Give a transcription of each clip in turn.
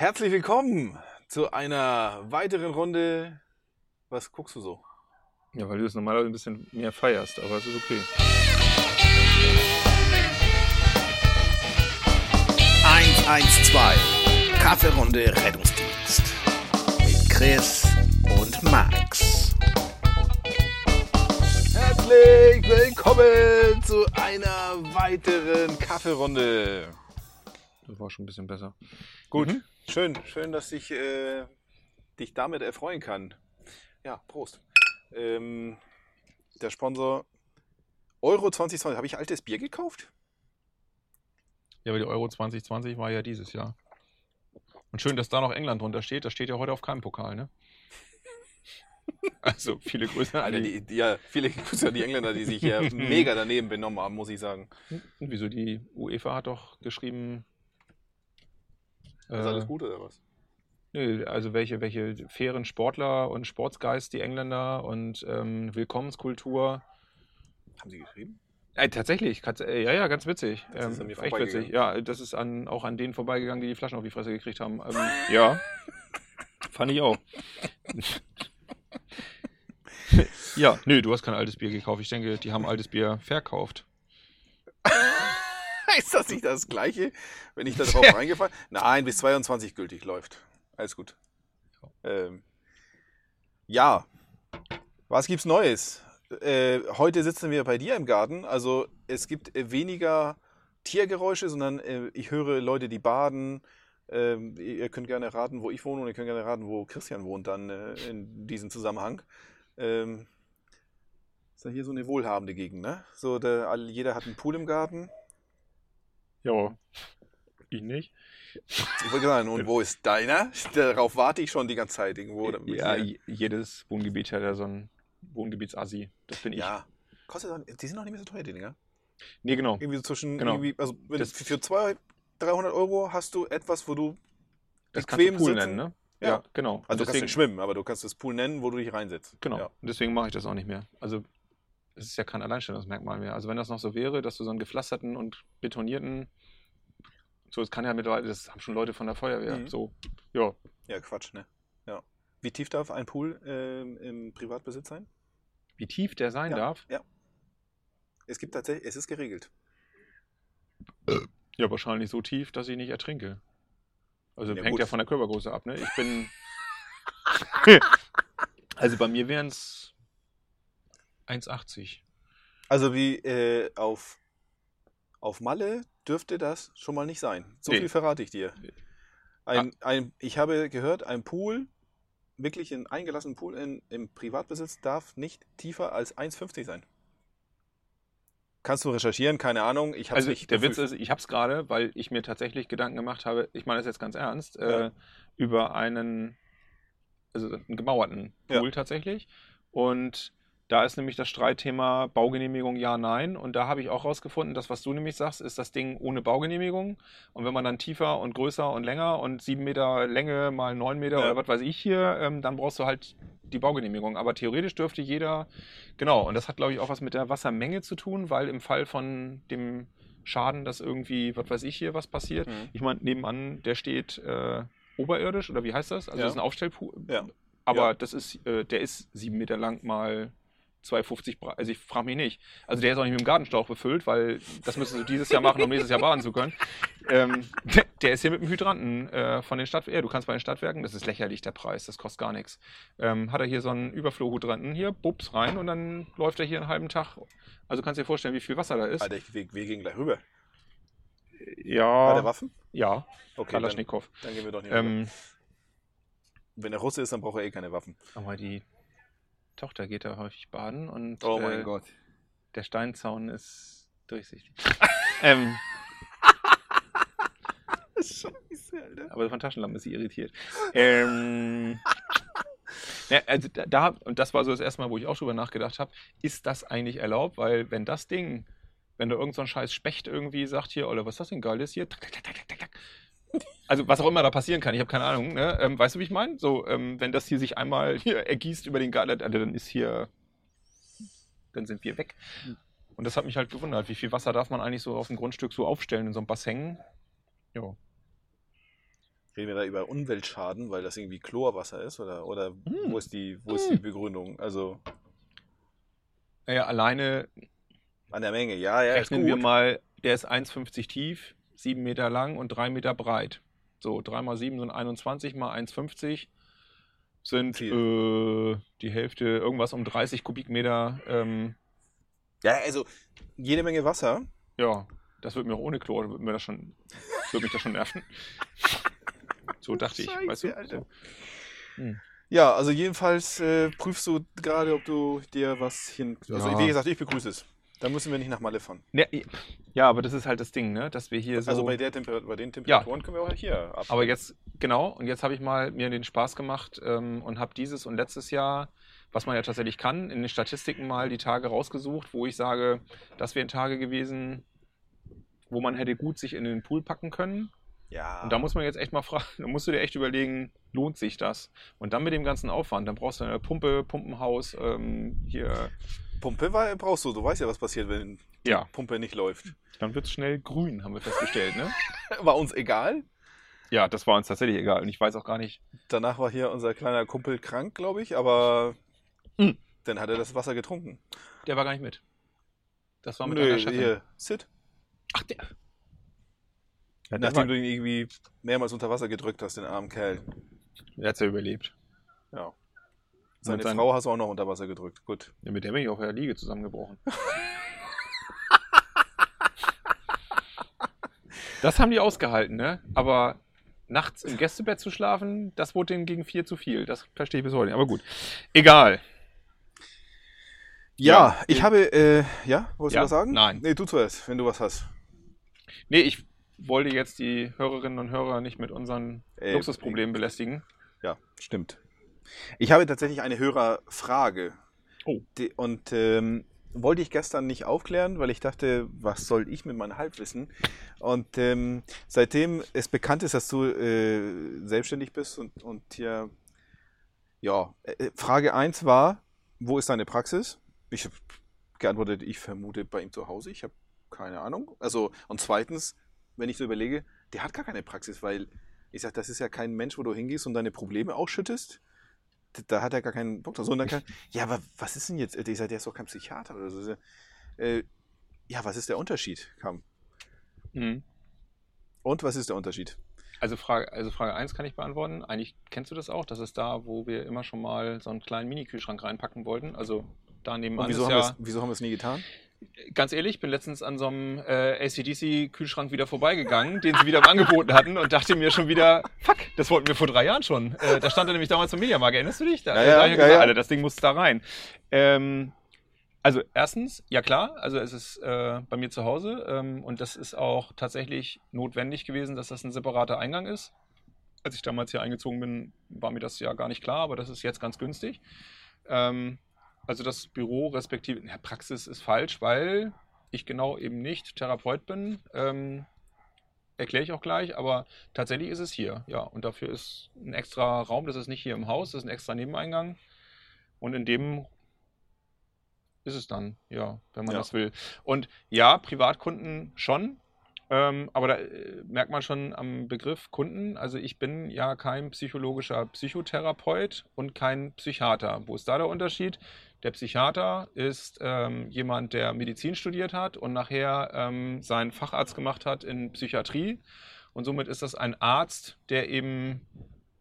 Herzlich willkommen zu einer weiteren Runde. Was guckst du so? Ja, weil du es normalerweise ein bisschen mehr feierst, aber es ist okay. 112 Kaffeerunde Rettungsdienst mit Chris und Max. Herzlich willkommen zu einer weiteren Kaffeerunde. Das war schon ein bisschen besser. Gut, Mhm. Schön, schön, dass ich äh, dich damit erfreuen kann. Ja, Prost. Ähm, der Sponsor Euro 2020. Habe ich altes Bier gekauft? Ja, aber die Euro 2020 war ja dieses Jahr. Und schön, dass da noch England drunter steht. Das steht ja heute auf keinem Pokal, ne? Also, viele Grüße an die. die, ja, viele Grüße an die Engländer, die sich hier mega daneben benommen haben, muss ich sagen. Und Wieso die UEFA hat doch geschrieben. Ist alles gut oder was? Nö, also welche, welche fairen Sportler und Sportsgeist die Engländer und ähm, Willkommenskultur. Haben sie geschrieben? Äh, tatsächlich, äh, ja, ja, ganz witzig. Das Ähm, ist an mir echt witzig. Ja, das ist an, auch an denen vorbeigegangen, die die Flaschen auf die Fresse gekriegt haben. Ähm, ja, fand ich auch. ja, nö, du hast kein altes Bier gekauft. Ich denke, die haben altes Bier verkauft. Ist das nicht das Gleiche, wenn ich da drauf reingefallen Nein, bis 22 gültig läuft. Alles gut. Ähm, ja, was gibt's Neues? Äh, heute sitzen wir bei dir im Garten. Also es gibt äh, weniger Tiergeräusche, sondern äh, ich höre Leute, die baden. Ähm, ihr könnt gerne raten, wo ich wohne und ihr könnt gerne raten, wo Christian wohnt dann äh, in diesem Zusammenhang. Ähm, ist ja hier so eine wohlhabende Gegend, ne? So, der, jeder hat einen Pool im Garten. Ja, ich nicht. Ich wollte sagen, und wo ist deiner? Darauf warte ich schon die ganze Zeit irgendwo. ja, hier- jedes Wohngebiet hat ja so ein Wohngebietsassi. Das bin ich. ja. Kostet auch, die sind auch nicht mehr so teuer, die Dinger. Nee, genau. Irgendwie so zwischen, Genau. irgendwie, also Das- für für 200, 300 Euro hast du etwas, wo du Das kannst du bequem Pool sitzen. nennen, ne? Ja. genau. Also Und du kannst deswegen- nicht schwimmen, aber du kannst das Pool nennen, wo du dich reinsetzt. Genau. Ja. Deswegen mache ich das auch nicht mehr. Also es ist ja kein Alleinstellungsmerkmal mehr. Also wenn das noch so wäre, dass du so einen gepflasterten und betonierten, so das kann ja mittlerweile, das haben schon Leute von der Feuerwehr. Mhm. So, ja. ja, Quatsch, ne? Ja. Wie tief darf ein Pool ähm, im Privatbesitz sein? Wie tief der sein ja. darf? Ja. Es gibt tatsächlich, es ist geregelt. Ja, wahrscheinlich so tief, dass ich nicht ertrinke. Also Ja, hängt gut. ja von der Körpergröße ab, ne? Ich bin. also bei mir wären es 1,80. Also wie äh, auf, auf Malle dürfte das schon mal nicht sein. So Nee. viel verrate ich dir. Ein, ein, ich habe gehört, ein Pool, wirklich ein eingelassenen Pool in, im Privatbesitz darf nicht tiefer als 1,50 sein. Kannst du recherchieren? Keine Ahnung. Ich Also nicht. der Witz ist, ich habe es gerade, weil ich mir tatsächlich Gedanken gemacht habe, ich meine das jetzt ganz ernst, Ja. äh, über einen, also einen gemauerten Ja. Pool tatsächlich. Und da ist nämlich das Streitthema Baugenehmigung ja, nein. Und da habe ich auch rausgefunden, dass was du nämlich sagst, ist das Ding ohne Baugenehmigung. Und wenn man dann tiefer und größer und länger und sieben Meter Länge mal neun Meter Ja. oder was weiß ich hier, ähm, dann brauchst du halt die Baugenehmigung. Aber theoretisch dürfte jeder, genau, und das hat, glaube ich, auch was mit der Wassermenge zu tun, weil im Fall von dem Schaden, dass irgendwie, was weiß ich hier, was passiert, Mhm. ich meine, nebenan, der steht äh, oberirdisch, oder wie heißt das? Also Ja. das ist ein Aufstellpool. Ja. Aber Ja. das ist, äh, der ist sieben Meter lang mal 2,50 breit. Also ich frage mich nicht. Also der ist auch nicht mit dem Gartenschlauch befüllt, weil das müssen sie dieses Jahr machen, um nächstes Jahr baden zu können. Ähm, der, der ist hier mit dem Hydranten äh, von den Stadtwerken. Ja, du kannst bei den Stadtwerken, das ist lächerlich der Preis, das kostet gar nichts. Ähm, hat er hier so einen Überflohhydranten hier, bups rein und dann läuft er hier einen halben Tag. Also kannst du dir vorstellen, wie viel Wasser da ist. Alter, ich, wir, wir gehen gleich rüber. Hat er Ja, Waffen? ja, Okay, dann, Kalaschnikow. dann gehen wir doch nicht rüber. Ähm, Wenn er Russe ist, dann braucht er eh keine Waffen. aber die Tochter geht da häufig baden und Oh mein äh, Gott. der Steinzaun ist durchsichtig. ähm, Scheiße, Alter. aber von Taschenlampe ist sie irritiert. Ähm, ja, also da, und das war so das erste Mal, wo ich auch drüber nachgedacht habe, ist das eigentlich erlaubt? Weil wenn das Ding, wenn da irgend so ein scheiß Specht irgendwie sagt hier, oder was ist das denn geiles hier? Tak, tak, tak, tak, tak, tak. Also was auch immer da passieren kann, ich habe keine Ahnung. Ne? Ähm, weißt du, wie ich meine? So, ähm, wenn das hier sich einmal hier ergießt über den Garten, also dann ist hier, dann sind wir weg. Und das hat mich halt gewundert, wie viel Wasser darf man eigentlich so auf dem Grundstück so aufstellen in so einem Bassin? Ja. Reden wir da über Umweltschaden, weil das irgendwie Chlorwasser ist? Oder, oder Hm. wo ist die, wo ist die Begründung? Also Naja, alleine an der Menge, ja, ja, rechnen wir mal, der ist 1,50 tief, 7 Meter lang und 3 Meter breit. So, 3 mal 7 sind 21 mal 1,50 sind äh, die Hälfte, irgendwas um 30 Kubikmeter. Ähm, Ja, also jede Menge Wasser. ja, das wird mir auch ohne Chlor, wird mir das schon, wird mich das schon nerven. So dachte ich, Scheiße, weißt du? Alter. So. Ja, also jedenfalls äh, prüfst du gerade, ob du dir was hin. Also Ja. wie gesagt, ich begrüße es. Da müssen wir nicht nach Malle fahren. Ne, ja, aber das ist halt das Ding, ne? dass wir hier so... Also bei, der Temper bei den Temperaturen können wir auch hier ab. Aber jetzt, genau, und jetzt habe ich mal mir den Spaß gemacht ähm, und habe dieses und letztes Jahr, was man ja tatsächlich kann, in den Statistiken mal die Tage rausgesucht, wo ich sage, das wären Tage gewesen, wo man hätte gut sich in den Pool packen können. ja. Und da muss man jetzt echt mal fragen, da musst du dir echt überlegen, lohnt sich das? Und dann mit dem ganzen Aufwand, dann brauchst du eine Pumpe, Pumpenhaus, ähm, hier, Pumpe war, brauchst du. Du weißt ja, was passiert, wenn die ja, Pumpe nicht läuft. dann wird es schnell grün, haben wir festgestellt, ne? War uns egal. Ja, das war uns tatsächlich egal. Und ich weiß auch gar nicht, Danach war hier unser kleiner Kumpel krank, glaube ich, aber Hm. dann hat er das Wasser getrunken. der war gar nicht mit. Das war mit Nö, Chefin. hier, Sid. Ach, der. Ja, der Nachdem war- du ihn irgendwie mehrmals unter Wasser gedrückt hast, den armen Kerl. Der hat ja überlebt. Ja. Seine seinen- Frau hast du auch noch unter Wasser gedrückt. Gut. Ja, mit der bin ich auf der Liege zusammengebrochen. das haben die ausgehalten, ne? Aber nachts im Gästebett zu schlafen, das wurde denen gegen vier zu viel. Das verstehe ich bis heute nicht. Aber gut. Egal. Ja, Ja, ich äh, habe, äh, ja, wolltest ja, du was sagen? nein. Nee, du zuerst, wenn du was hast. Nee, ich wollte jetzt die Hörerinnen und Hörer nicht mit unseren Äh, Luxusproblemen belästigen. Ja, stimmt. Ich habe tatsächlich eine Hörerfrage. Oh. Die, und ähm, wollte ich gestern nicht aufklären, weil ich dachte, was soll ich mit meinem Halbwissen? Und ähm, seitdem es bekannt ist, dass du äh, selbstständig bist und, und hier, ja, äh, Frage 1 war, wo ist deine Praxis? Ich habe geantwortet, ich vermute bei ihm zu Hause. Ich habe keine Ahnung. Also, und zweitens, wenn ich so überlege, der hat gar keine Praxis, weil ich sage, das ist ja kein Mensch, wo du hingehst und deine Probleme ausschüttest. Da- hat er gar keinen Bock drauf. So, und dann kann, ja, aber was ist denn jetzt? Ich sage, der ist doch kein Psychiater oder so. Äh, ja, was ist der Unterschied? Kam. Mhm. Und was ist der Unterschied? Also Frage, also Frage 1 kann ich beantworten. Eigentlich kennst du das auch. Das ist da, wo wir immer schon mal so einen kleinen Mini-Kühlschrank reinpacken wollten. Also da nebenan Und wieso haben, ja, wir es, wieso haben wir es nie getan? Ganz ehrlich, ich bin letztens an so einem äh, ACDC-Kühlschrank wieder vorbeigegangen, den sie wieder im Angebot hatten und dachte mir schon wieder, fuck, das wollten wir vor drei Jahren schon. Äh, da stand er nämlich damals im Mediamarkt, erinnerst du dich? Da, Ja, da ja, ich ja, gesagt, ja. Alter, das Ding muss da rein. Ähm, also erstens, ja klar, also es ist äh, bei mir zu Hause ähm, und das ist auch tatsächlich notwendig gewesen, dass das ein separater Eingang ist. Als ich damals hier eingezogen bin, war mir das ja gar nicht klar, aber das ist jetzt ganz günstig. Ähm, also das Büro respektive, ja, Praxis ist falsch, weil ich genau eben nicht Therapeut bin. Ähm, Erkläre ich auch gleich, aber tatsächlich ist es hier, ja. Und dafür ist ein extra Raum, das ist nicht hier im Haus, das ist ein extra Nebeneingang. Und in dem ist es dann, ja, wenn man Ja. das will. Und ja, Privatkunden schon, ähm, aber da äh, merkt man schon am Begriff Kunden, also ich bin ja kein psychologischer Psychotherapeut und kein Psychiater. Wo ist da der Unterschied? Der Psychiater ist ähm, jemand, der Medizin studiert hat und nachher ähm, seinen Facharzt gemacht hat in Psychiatrie. Und somit ist das ein Arzt, der eben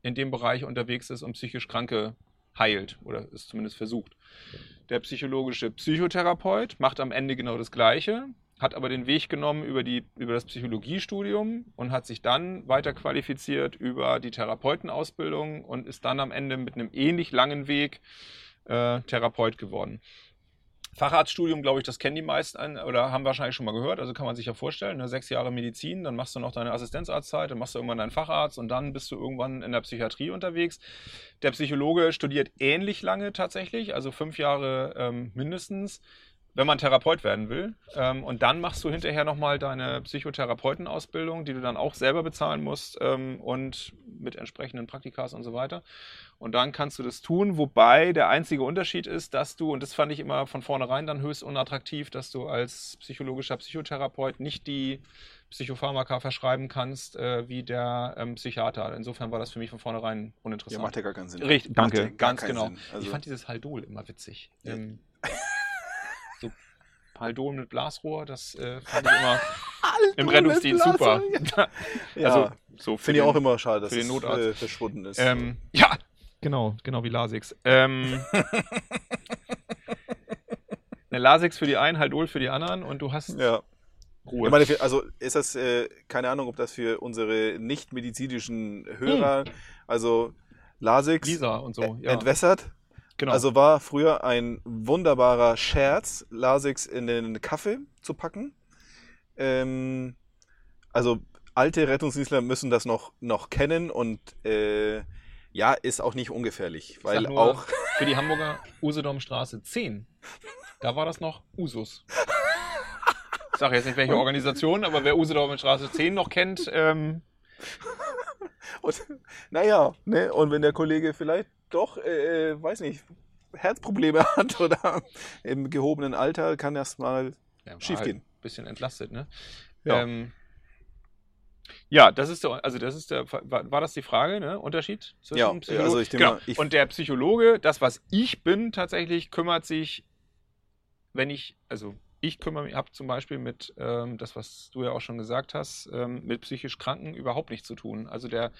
in dem Bereich unterwegs ist und psychisch Kranke heilt oder es zumindest versucht. Der psychologische Psychotherapeut macht am Ende genau das Gleiche, hat aber den Weg genommen über, die, über das Psychologiestudium und hat sich dann weiter qualifiziert über die Therapeutenausbildung und ist dann am Ende mit einem ähnlich langen Weg äh, Therapeut geworden. Facharztstudium, glaube ich, das kennen die meisten oder haben wahrscheinlich schon mal gehört, also kann man sich ja vorstellen, ne? sechs Jahre Medizin, dann machst du noch deine Assistenzarztzeit, dann machst du irgendwann deinen Facharzt und dann bist du irgendwann in der Psychiatrie unterwegs. Der Psychologe studiert ähnlich lange tatsächlich, also fünf Jahre ähm, mindestens, wenn man Therapeut werden will. Ähm, und dann machst du hinterher nochmal deine Psychotherapeutenausbildung, die du dann auch selber bezahlen musst. Ähm, und mit entsprechenden Praktikas und so weiter. Und dann kannst du das tun, wobei der einzige Unterschied ist, dass du, und das fand ich immer von vornherein dann höchst unattraktiv, dass du als psychologischer Psychotherapeut nicht die Psychopharmaka verschreiben kannst, äh, wie der ähm, Psychiater. Insofern war das für mich von vornherein Ja, uninteressant. macht ja gar keinen Sinn. Richtig, ja danke, ganz genau. Also, ich fand dieses Haldol immer witzig. Ja. Haldol mit Blasrohr, das äh, fand ich immer im Rettungsdienst super. ja, also so finde ich auch immer schade, dass für den es äh, verschwunden ist. Ähm, ja, genau, genau wie Lasix. Ähm, eine Lasix für die einen, Haldol für die anderen und du hast ja. Ruhe. Ich meine, also ist das, äh, keine Ahnung, ob das für unsere nicht-medizinischen Hörer, also Lasix Lisa und so, ja. entwässert. Genau. Also war früher ein wunderbarer Scherz, Lasix in den Kaffee zu packen. Ähm, also alte Rettungsdienstler müssen das noch, noch kennen und äh, ja, ist auch nicht ungefährlich, Ich weil auch für die Hamburger Usedomstraße 10, da war das noch Usus. Ich sage jetzt nicht welche Organisation, aber wer Usedomstraße 10 noch kennt, ähm, Und, naja, ne? Und wenn der Kollege vielleicht doch, äh, äh, weiß nicht, Herzprobleme hat oder im gehobenen Alter, kann das mal ja, schief halt gehen. ein bisschen entlastet, ne? Ja. Ähm, ja, das ist der, also das ist der, war, war das die Frage, ne? Unterschied zwischen Ja, Psycholo- also ich denke genau. mal, ich- Und der Psychologe, das was ich bin, tatsächlich kümmert sich, wenn ich, also ich kümmere mich, habe zum Beispiel mit, ähm, das was du ja auch schon gesagt hast, ähm, mit psychisch Kranken überhaupt nichts zu tun. Also der,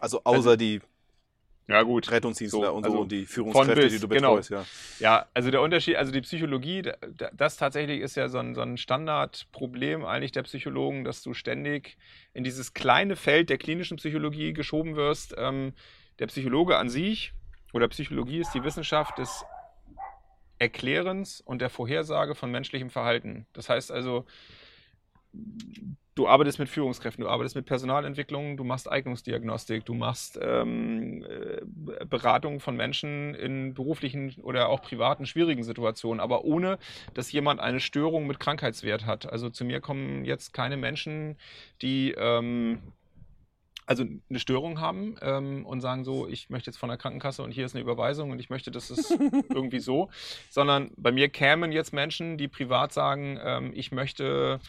Also außer die ja gut, Rettungsdienstler So, und so also und die Führungskräfte, bis, die du genau. betreust, ja. Ja, also der Unterschied, also die Psychologie, da- da- das tatsächlich ist ja so ein, so ein Standardproblem eigentlich der Psychologen, dass du ständig in dieses kleine Feld der klinischen Psychologie geschoben wirst. Ähm, der Psychologe an sich oder Psychologie ist die Wissenschaft des Erklärens und der Vorhersage von menschlichem Verhalten. Das heißt also, du arbeitest mit Führungskräften, du arbeitest mit Personalentwicklung, du machst Eignungsdiagnostik, du machst ähm, äh, Beratung von Menschen in beruflichen oder auch privaten schwierigen Situationen, aber ohne, dass jemand eine Störung mit Krankheitswert hat. Also zu mir kommen jetzt keine Menschen, die ähm, also eine Störung haben ähm, und sagen so, ich möchte jetzt von der Krankenkasse und hier ist eine Überweisung und ich möchte, dass es irgendwie so, sondern bei mir kämen jetzt Menschen, die privat sagen, ähm, ich möchte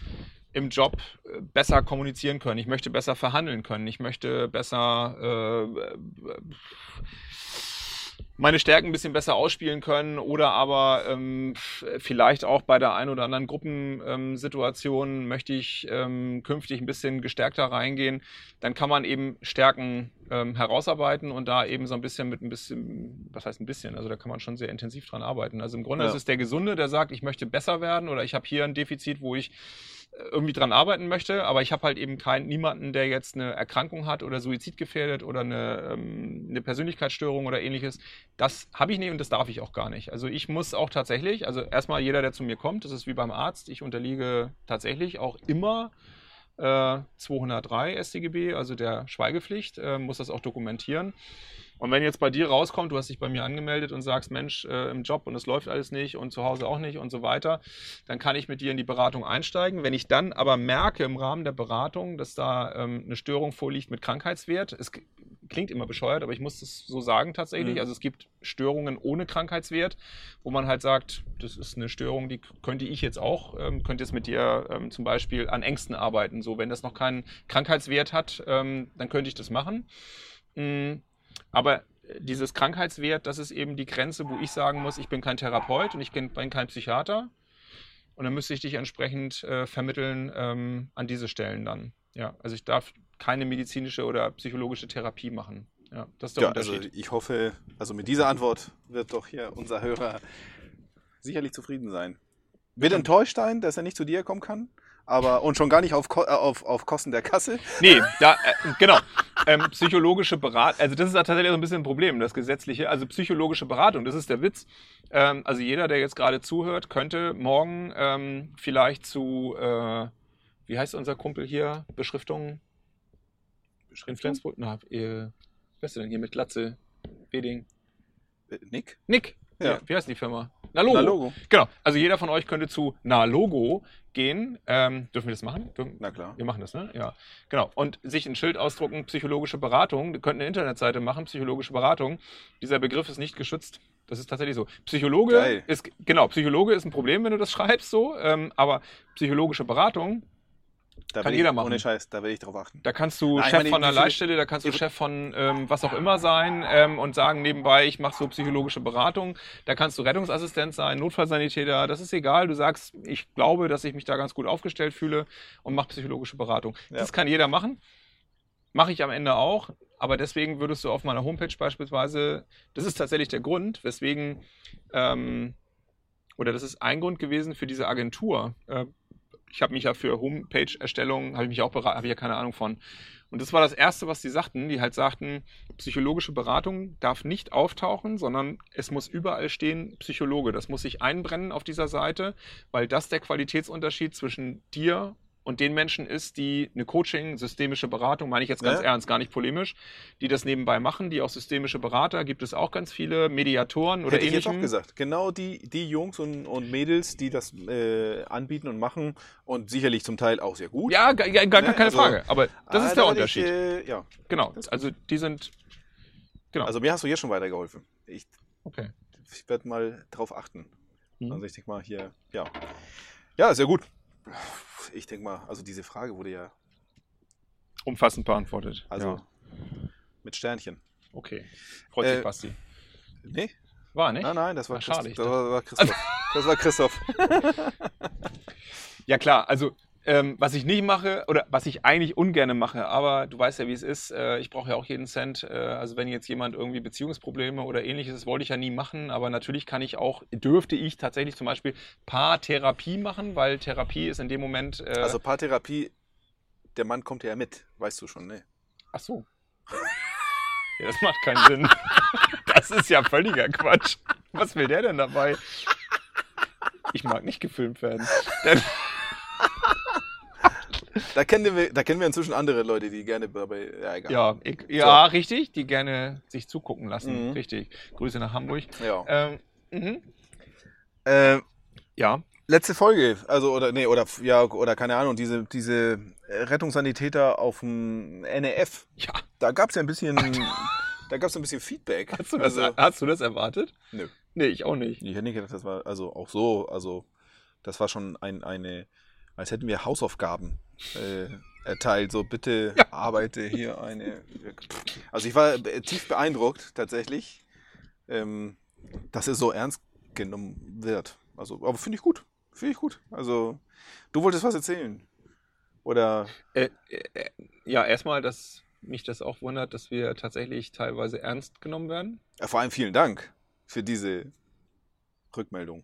im Job äh, besser kommunizieren können, ich möchte besser verhandeln können, ich möchte besser äh, äh, meine Stärken ein bisschen besser ausspielen können oder aber ähm, vielleicht auch bei der einen oder anderen Gruppensituation möchte ich ähm, künftig ein bisschen gestärkter reingehen, dann kann man eben Stärken ähm, herausarbeiten und da eben so ein bisschen mit ein bisschen, was heißt ein bisschen, also da kann man schon sehr intensiv dran arbeiten. Also im Grunde Ja. ist es der Gesunde, der sagt, ich möchte besser werden oder ich habe hier ein Defizit, wo ich irgendwie dran arbeiten möchte, aber ich habe halt eben keinen niemanden, der jetzt eine Erkrankung hat oder suizidgefährdet oder eine, ähm, eine Persönlichkeitsstörung oder ähnliches. Das habe ich nicht und das darf ich auch gar nicht. Also ich muss auch tatsächlich, also erstmal jeder, der zu mir kommt, das ist wie beim Arzt, ich unterliege tatsächlich auch immer äh, 203 StGB, also der Schweigepflicht, äh, muss das auch dokumentieren. Und wenn jetzt bei dir rauskommt, du hast dich bei mir angemeldet und sagst, Mensch, äh, im Job und es läuft alles nicht und zu Hause auch nicht und so weiter, dann kann ich mit dir in die Beratung einsteigen. Wenn ich dann aber merke im Rahmen der Beratung, dass da ähm, eine Störung vorliegt mit Krankheitswert, es klingt immer bescheuert, aber ich muss das so sagen tatsächlich. Mhm. Also es gibt Störungen ohne Krankheitswert, wo man halt sagt, das ist eine Störung, die könnte ich jetzt auch, ähm, könnte jetzt mit dir ähm, zum Beispiel an Ängsten arbeiten. So, wenn das noch keinen Krankheitswert hat, ähm, dann könnte ich das machen. Mm, Aber dieses Krankheitswert, das ist eben die Grenze, wo ich sagen muss, ich bin kein Therapeut und ich bin kein Psychiater. Und dann müsste ich dich entsprechend äh, vermitteln ähm, an diese Stellen dann. Ja, also ich darf keine medizinische oder psychologische Therapie machen. Ja, das ist der Ja, also Unterschied. ich hoffe, also mit dieser Antwort wird doch hier unser Hörer sicherlich zufrieden sein. Wird enttäuscht sein, dass er nicht zu dir kommen kann, aber und schon gar nicht auf, äh, auf, auf Kosten der Kasse. Nee, da, äh, genau. Ähm, psychologische Beratung, also das ist tatsächlich so ein bisschen ein Problem, das gesetzliche. Also psychologische Beratung, das ist der Witz. Ähm, also jeder, der jetzt gerade zuhört, könnte morgen ähm, vielleicht zu, äh, wie heißt unser Kumpel hier, Beschriftung in Flensburg? Na, äh, wer ist denn hier mit Glatze? Weding? Äh, Nick? Nick. Ja. Wie, heißt die Firma? Nalogo. Na, Logo. Genau. Also jeder von euch könnte zu Nalogo gehen. Ähm, dürfen wir das machen? Dürfen, Na klar. wir machen das, ne? Ja. Genau. Und sich ein Schild ausdrucken, psychologische Beratung. Wir könnten eine Internetseite machen, psychologische Beratung. Dieser Begriff ist nicht geschützt. Das ist tatsächlich so. Psychologe Geil. ist, genau, Psychologe ist ein Problem, wenn du das schreibst so. Ähm, aber psychologische Beratung, Da Kann will jeder ich, machen. Ohne Scheiß, da werde ich drauf achten. da kannst du Nein, Chef meine, von einer Leitstelle, da kannst du Chef von ähm, was auch immer sein ähm, und sagen nebenbei, ich mache so psychologische Beratung. Da kannst du Rettungsassistent sein, Notfallsanitäter, das ist egal. Du sagst, ich glaube, dass ich mich da ganz gut aufgestellt fühle und mache psychologische Beratung. Ja. Das kann jeder machen. Mache ich am Ende auch. Aber deswegen würdest du auf meiner Homepage beispielsweise, das ist tatsächlich der Grund, weswegen, ähm, oder das ist ein Grund gewesen für diese Agentur. Äh, ich habe mich ja für Homepage-Erstellung, habe ich mich auch beraten, habe ich ja keine Ahnung von. Und das war das Erste, was die sagten. Die halt sagten, psychologische Beratung darf nicht auftauchen, sondern es muss überall stehen Psychologe. Das muss sich einbrennen auf dieser Seite, weil das der Qualitätsunterschied zwischen dir und den Menschen ist, die eine Coaching, systemische Beratung, meine ich jetzt ganz Ja. ernst, gar nicht polemisch, die das nebenbei machen, die auch systemische Berater, gibt es auch ganz viele, Mediatoren oder Hätte ich jetzt auch ähnlichem. gesagt. Genau die, die Jungs und, und Mädels, die das äh, anbieten und machen und sicherlich zum Teil auch sehr gut. Ja, gar, gar, gar Ne, keine also- Frage. Aber das ist der werde ich, Unterschied. äh, ja. genau. Also die sind. Genau. Also mir hast du hier schon weitergeholfen. Ich, okay. ich werde mal drauf achten. Mhm. Also ich denke mal hier, ja. Ja, sehr gut. Ich denke mal, also diese Frage wurde ja, Umfassend beantwortet. also ja. mit Sternchen. Okay. Freut sich Äh, Basti. Nee? War nicht? Nein, nein, das war, schade, Christoph. ich Das war Christoph. Das war Christoph. Ja klar, also ähm, was ich nicht mache oder was ich eigentlich ungerne mache, aber du weißt ja, wie es ist. Äh, ich brauche ja auch jeden Cent. Äh, also wenn jetzt jemand irgendwie Beziehungsprobleme oder ähnliches, das wollte ich ja nie machen, aber natürlich kann ich auch, dürfte ich tatsächlich zum Beispiel Paartherapie machen, weil Therapie ist in dem Moment. Äh, Also Paartherapie, der Mann kommt ja mit, weißt du schon, ne? Ach so. Ja, das macht keinen Sinn. Das ist ja völliger Quatsch. Was will der denn dabei? Ich mag nicht gefilmt werden. Denn, Da kennen wir, da kennen wir inzwischen andere Leute, die gerne dabei, ja egal. ja, ich, ja richtig, die gerne sich zugucken lassen. Mhm. Richtig. Grüße nach Hamburg. Ja. Ähm, mhm. Äh, Ja, letzte Folge, also oder nee, oder ja, oder keine Ahnung, diese, diese Rettungssanitäter auf dem NEF, ja. da gab es ja ein bisschen, da gab es ein bisschen Feedback. Hast du, das, also, hast du das erwartet? Nö. Nee, ich auch nicht. ich hätte nicht gedacht, das war also auch so, also das war schon ein, eine, als hätten wir Hausaufgaben äh, erteilt, so bitte Ja. arbeite hier eine. Also ich war be- tief beeindruckt tatsächlich, ähm, dass es so ernst genommen wird. Also, aber finde ich gut, finde ich gut. Also du wolltest was erzählen oder Äh, äh, ja, erstmal, dass mich das auch wundert, dass wir tatsächlich teilweise ernst genommen werden. ja, vor allem vielen Dank für diese Rückmeldung.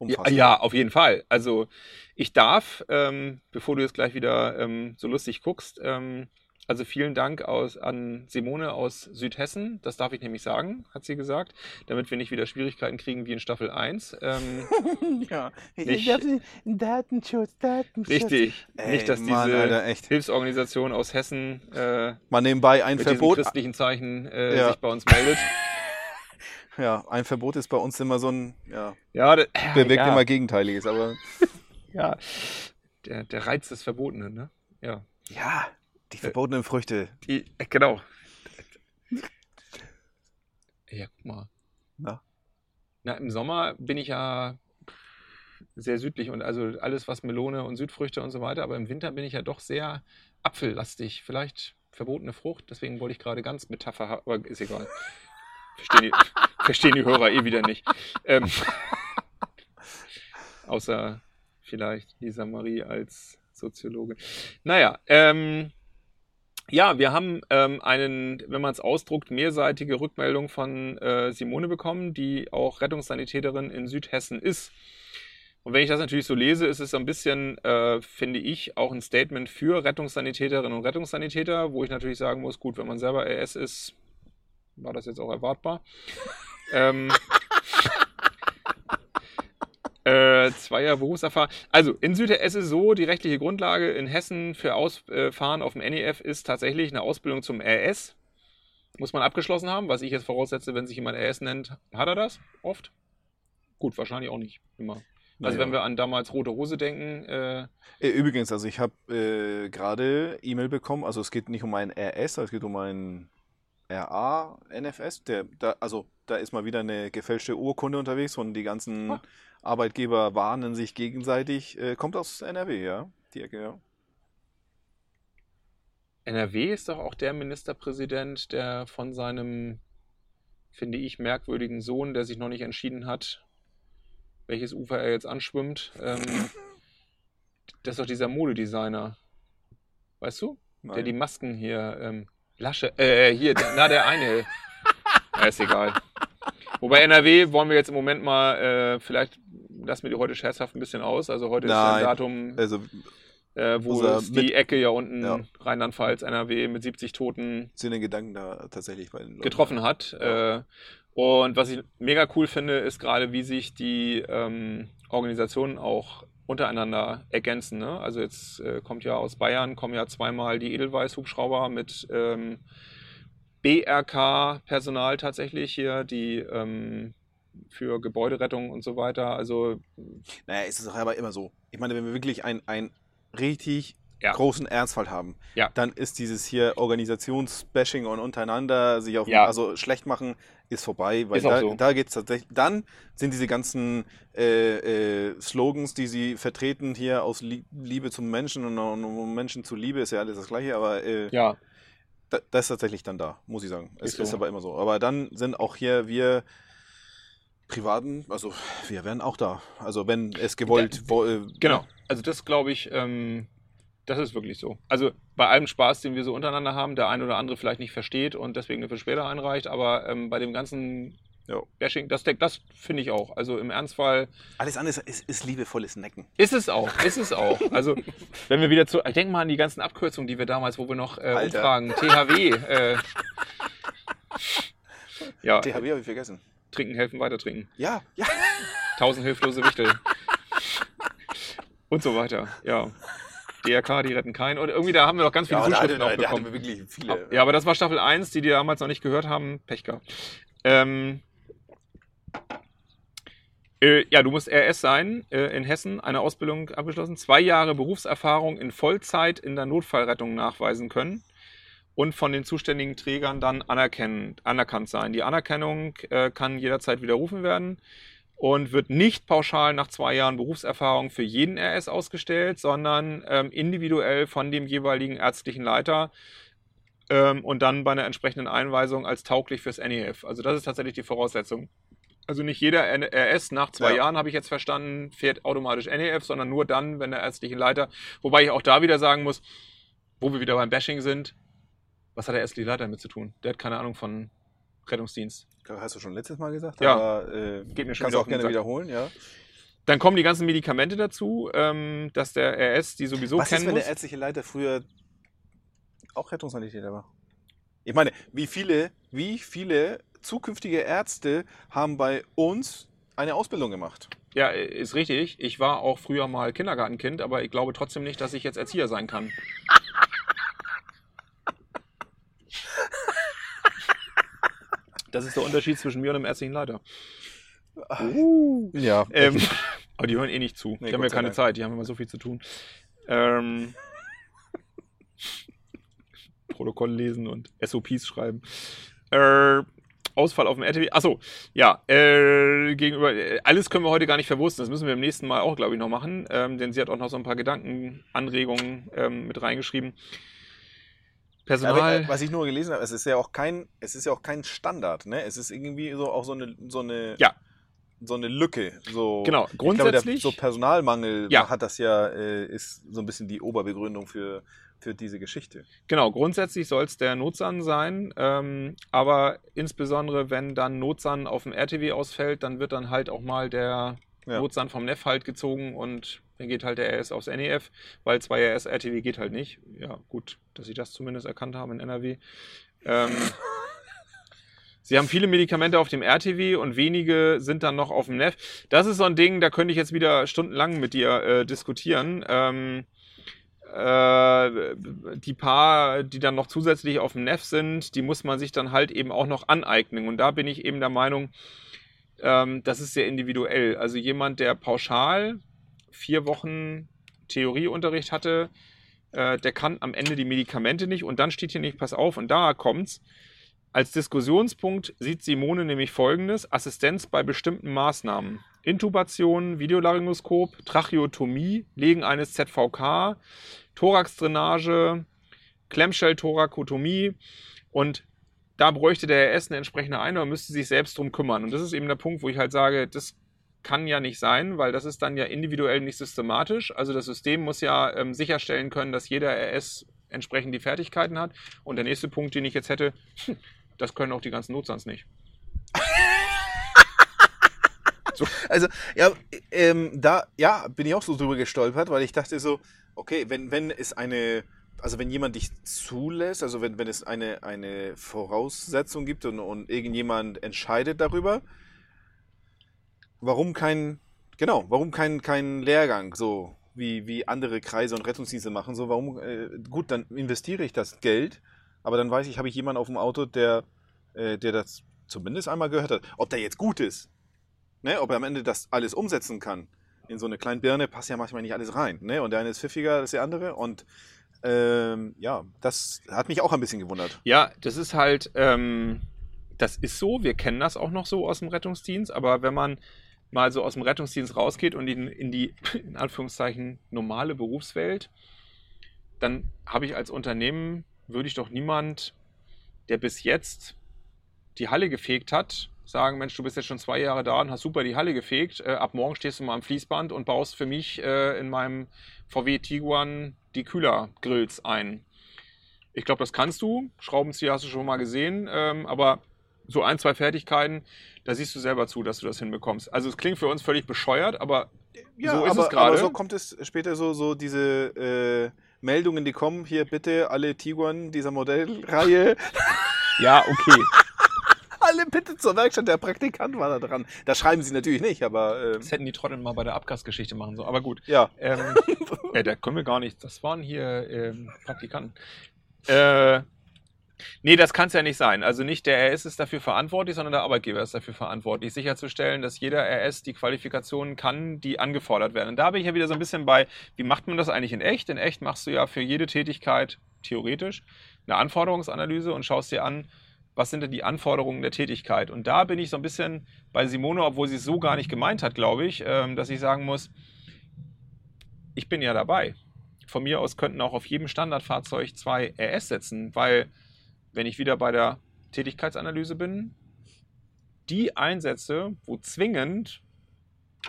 Ja, Umfassend. ja, auf jeden Fall. Also ich darf, ähm, bevor du jetzt gleich wieder ähm, so lustig guckst, ähm, also vielen Dank aus, an Simone aus Südhessen, das darf ich nämlich sagen, hat sie gesagt, damit wir nicht wieder Schwierigkeiten kriegen wie in Staffel 1. Ähm, ja. Nicht- Datenschutz, Datenschutz. richtig, Ey, nicht, dass Mann, diese Alter. Hilfsorganisation aus Hessen äh, Mal nebenbei ein mit Verbot. christlichen Zeichen äh, Ja. sich bei uns meldet. Ja, ein Verbot ist bei uns immer so ein, ja, Ja, das, bewirkt ja, immer Gegenteiliges, aber ja. Der, der Reiz des Verbotenen, ne? Ja. ja, die verbotenen Früchte. Die, äh, genau. Ja, guck mal. Na? Na, im Sommer bin ich ja sehr südlich und also alles, was Melone und Südfrüchte und so weiter, aber im Winter bin ich ja doch sehr apfellastig. Vielleicht verbotene Frucht, deswegen wollte ich gerade ganz Metapher haben, aber ist egal. Verstehen die, verstehen die Hörer eh wieder nicht. Ähm, außer vielleicht Lisa Marie als Soziologe. Naja, ähm, ja, wir haben ähm, einen, wenn man es ausdruckt, mehrseitige Rückmeldung von äh, Simone bekommen, die auch Rettungssanitäterin in Südhessen ist. Und wenn ich das natürlich so lese, ist es ein bisschen, äh, finde ich, auch ein Statement für Rettungssanitäterinnen und Rettungssanitäter, wo ich natürlich sagen muss, gut, wenn man selber RS ist, war das jetzt auch erwartbar. ähm, äh, zwei Jahre Berufserfahrung. Also in Südhessen ist es so, die rechtliche Grundlage in Hessen für Ausfahren auf dem NEF ist tatsächlich eine Ausbildung zum RS. Muss man abgeschlossen haben, was ich jetzt voraussetze, wenn sich jemand RS nennt, hat er das oft? Gut, wahrscheinlich auch nicht immer. Also Naja. wenn wir an damals Rote Hose denken, äh, Übrigens, also ich habe äh, gerade E-Mail bekommen, also es geht nicht um ein RS, es geht um ein RA NFS. Der, da, also da ist mal wieder eine gefälschte Urkunde unterwegs und die ganzen Ah. Arbeitgeber warnen sich gegenseitig. Äh, kommt aus NRW, ja? Die Ecke, ja. NRW ist doch auch der Ministerpräsident, der von seinem, finde ich, merkwürdigen Sohn, der sich noch nicht entschieden hat, welches Ufer er jetzt anschwimmt. Ähm, das ist doch dieser Modedesigner. Weißt du? Der Nein. die Masken hier, ähm, Lasche, äh, hier, der, na, der eine. ja, ist egal. Wobei NRW wollen wir jetzt im Moment mal, äh, vielleicht lassen wir die heute scherzhaft ein bisschen aus. Also heute ist ja ein Nein. Datum, Also äh, wo es die Ecke ja unten, Ja. Rheinland-Pfalz, NRW mit 70 Toten sind die Gedanken da tatsächlich bei den Leuten. getroffen hat. Ja. Äh, und was ich mega cool finde, ist gerade, wie sich die ähm, Organisationen auch untereinander ergänzen. Ne? Also jetzt äh, kommt ja aus Bayern, kommen ja zweimal die Edelweiss-Hubschrauber mit ähm, BRK-Personal tatsächlich hier, die ähm, für Gebäuderettung und so weiter. Also Naja, ist es doch aber immer so. Ich meine, wenn wir wirklich ein, ein richtig Ja. großen Ernstfall haben, Ja. dann ist dieses hier Organisationsbashing und untereinander sich auf Ja. also schlecht machen, ist vorbei, weil Ist da, so. da geht es tatsächlich. Dann sind diese ganzen äh, äh, Slogans, die sie vertreten hier aus Lie Liebe zum Menschen und, und Menschen zu Liebe, ist ja alles das gleiche, aber äh, ja, da, das ist tatsächlich dann da, muss ich sagen. Es Ist so. ist aber immer so. Aber dann sind auch hier wir Privaten, also wir wären auch da. Also wenn es gewollt, wo, äh, Genau. Also das glaube ich, ähm, das ist wirklich so. Also bei allem Spaß, den wir so untereinander haben, der ein oder andere vielleicht nicht versteht und deswegen eine Beschwerde einreicht, aber ähm, bei dem ganzen Ja. Bashing, das, das finde ich auch. Also im Ernstfall Alles andere ist, ist liebevolles Necken. ist es auch, ist es auch. Also wenn wir wieder zu, ich denke mal an die ganzen Abkürzungen, die wir damals, wo wir noch äh, umfragen, THW, äh, ja, THW habe ich vergessen. trinken, helfen, weiter trinken. Ja, ja. Tausend hilflose Wichtel. Und so weiter, ja. DRK, die retten keinen. Und irgendwie da haben wir noch ganz viele ja da, Zuschriften da, auch da bekommen. wir wirklich viele. Ja, aber das war Staffel 1, die die damals noch nicht gehört haben. Pech gehabt. Ähm, äh, ja, du musst RS sein, äh, in Hessen, eine Ausbildung abgeschlossen, zwei Jahre Berufserfahrung in Vollzeit in der Notfallrettung nachweisen können und von den zuständigen Trägern dann anerkannt sein. Die Anerkennung äh, kann jederzeit widerrufen werden und wird nicht pauschal nach zwei Jahren Berufserfahrung für jeden RS ausgestellt, sondern ähm, individuell von dem jeweiligen ärztlichen Leiter ähm, und dann bei einer entsprechenden Einweisung als tauglich fürs NEF. Also das ist tatsächlich die Voraussetzung. Also nicht jeder RS nach zwei Ja. Jahren, habe ich jetzt verstanden, fährt automatisch NEF, sondern nur dann, wenn der ärztliche Leiter, wobei ich auch da wieder sagen muss, wo wir wieder beim Bashing sind, was hat der ärztliche Leiter damit zu tun? Der hat keine Ahnung von Rettungsdienst. Hast du schon letztes Mal gesagt, Ja. aber äh, Geht mir schon kannst du auch gerne Sack. wiederholen, ja. Dann kommen die ganzen Medikamente dazu, ähm, dass der RS die sowieso Was ist, kennen wenn muss. der ärztliche Leiter früher auch Rettungssanitäter war? Ich meine, wie viele, wie viele zukünftige Ärzte haben bei uns eine Ausbildung gemacht? Ja, ist richtig. Ich war auch früher mal Kindergartenkind, aber ich glaube trotzdem nicht, dass ich jetzt Erzieher sein kann. Das ist der Unterschied zwischen mir und dem ärztlichen Leiter. Ja. Ähm, aber die hören eh nicht zu. Nee, die haben ja keine Dank. Zeit, die haben immer so viel zu tun. Ähm, Protokoll lesen und SOPs schreiben. Äh, Ausfall auf dem RTW. Achso, ja, äh, gegenüber, äh, alles können wir heute gar nicht verwursten. Das müssen wir im nächsten Mal auch, glaube ich, noch machen. Ähm, denn sie hat auch noch so ein paar Gedankenanregungen ähm, mit reingeschrieben. Personal. Aber, äh, was ich nur gelesen habe, es ist ja auch kein, es ist ja auch kein Standard, ne? Es ist irgendwie so auch so eine, so eine, Ja. so eine Lücke. So, Genau, Ich glaube, der, grundsätzlich- so Personalmangel Ja. hat das ja, äh, ist so ein bisschen die Oberbegründung für, für diese Geschichte. Genau, grundsätzlich soll es der Notsan sein, ähm, aber insbesondere wenn dann Notsan auf dem RTW ausfällt, dann wird dann halt auch mal der Ja. Notsan vom NEF halt gezogen und dann geht halt der RS aufs NEF, weil 2 RS RTW geht halt nicht. Ja, gut, dass sie das zumindest erkannt haben in NRW. Ähm, Sie haben viele Medikamente auf dem RTW und wenige sind dann noch auf dem NEF. Das ist so ein Ding, da könnte ich jetzt wieder stundenlang mit dir äh, diskutieren. Ähm, äh, die paar, die dann noch zusätzlich auf dem Neff sind, die muss man sich dann halt eben auch noch aneignen. Und da bin ich eben der Meinung, ähm, das ist sehr individuell. Also jemand, der pauschal vier Wochen Theorieunterricht hatte, äh, der kann am Ende die Medikamente nicht und dann steht hier nicht, pass auf, und da kommt's. Als Diskussionspunkt sieht Simone nämlich folgendes: Assistenz bei bestimmten Maßnahmen. Intubation, Videolaryngoskop, Tracheotomie, Legen eines ZVK, Thoraxdrainage, Klemmschell-Thorakotomie und da bräuchte der RS eine entsprechende Einheit und müsste sich selbst drum kümmern. Und das ist eben der Punkt, wo ich halt sage, das kann ja nicht sein, weil das ist dann ja individuell nicht systematisch. Also das System muss ja ähm, sicherstellen können, dass jeder RS entsprechend die Fertigkeiten hat. Und der nächste Punkt, den ich jetzt hätte, hm, das können auch die ganzen Notsans nicht. so. Also, ja, ähm, da ja, bin ich auch so drüber gestolpert, weil ich dachte so, okay, wenn, wenn es eine, also wenn jemand dich zulässt, also wenn, wenn es eine, eine Voraussetzung gibt und, und irgendjemand entscheidet darüber, warum kein, genau, warum kein, kein Lehrgang, so wie, wie andere Kreise und Rettungsdienste machen, so warum, äh, gut, dann investiere ich das Geld, aber dann weiß ich, habe ich jemanden auf dem Auto, der, äh, der das zumindest einmal gehört hat. Ob der jetzt gut ist, ne? ob er am Ende das alles umsetzen kann. In so eine kleine Birne passt ja manchmal nicht alles rein. Ne? Und der eine ist pfiffiger als der andere. Und ähm, ja, das hat mich auch ein bisschen gewundert. Ja, das ist halt, ähm, das ist so, wir kennen das auch noch so aus dem Rettungsdienst, aber wenn man mal so aus dem Rettungsdienst rausgeht und in, in die, in Anführungszeichen, normale Berufswelt, dann habe ich als Unternehmen, würde ich doch niemand, der bis jetzt die Halle gefegt hat, sagen, Mensch, du bist jetzt schon zwei Jahre da und hast super die Halle gefegt. Äh, ab morgen stehst du mal am Fließband und baust für mich äh, in meinem VW Tiguan die Kühlergrills ein. Ich glaube, das kannst du. Schraubenzieher hast du schon mal gesehen, ähm, aber so ein, zwei Fertigkeiten, da siehst du selber zu, dass du das hinbekommst. Also es klingt für uns völlig bescheuert, aber ja, so ist aber, es gerade. Aber so kommt es später so, so diese äh, Meldungen, die kommen, hier bitte alle Tiguan dieser Modellreihe. ja, okay. alle bitte zur Werkstatt, der Praktikant war da dran. Das schreiben sie natürlich nicht, aber. Äh, das hätten die Trottel mal bei der Abgasgeschichte machen sollen. Aber gut. Ja. Ähm, ja, da können wir gar nicht. Das waren hier ähm, Praktikanten. Äh, nee, das kann es ja nicht sein. Also nicht der RS ist dafür verantwortlich, sondern der Arbeitgeber ist dafür verantwortlich, sicherzustellen, dass jeder RS die Qualifikationen kann, die angefordert werden. Und da bin ich ja wieder so ein bisschen bei, wie macht man das eigentlich in echt? In echt machst du ja für jede Tätigkeit theoretisch eine Anforderungsanalyse und schaust dir an, was sind denn die Anforderungen der Tätigkeit? Und da bin ich so ein bisschen bei Simone, obwohl sie es so gar nicht gemeint hat, glaube ich, ähm, dass ich sagen muss, ich bin ja dabei. Von mir aus könnten auch auf jedem Standardfahrzeug zwei RS setzen, weil wenn ich wieder bei der Tätigkeitsanalyse bin, die Einsätze, wo zwingend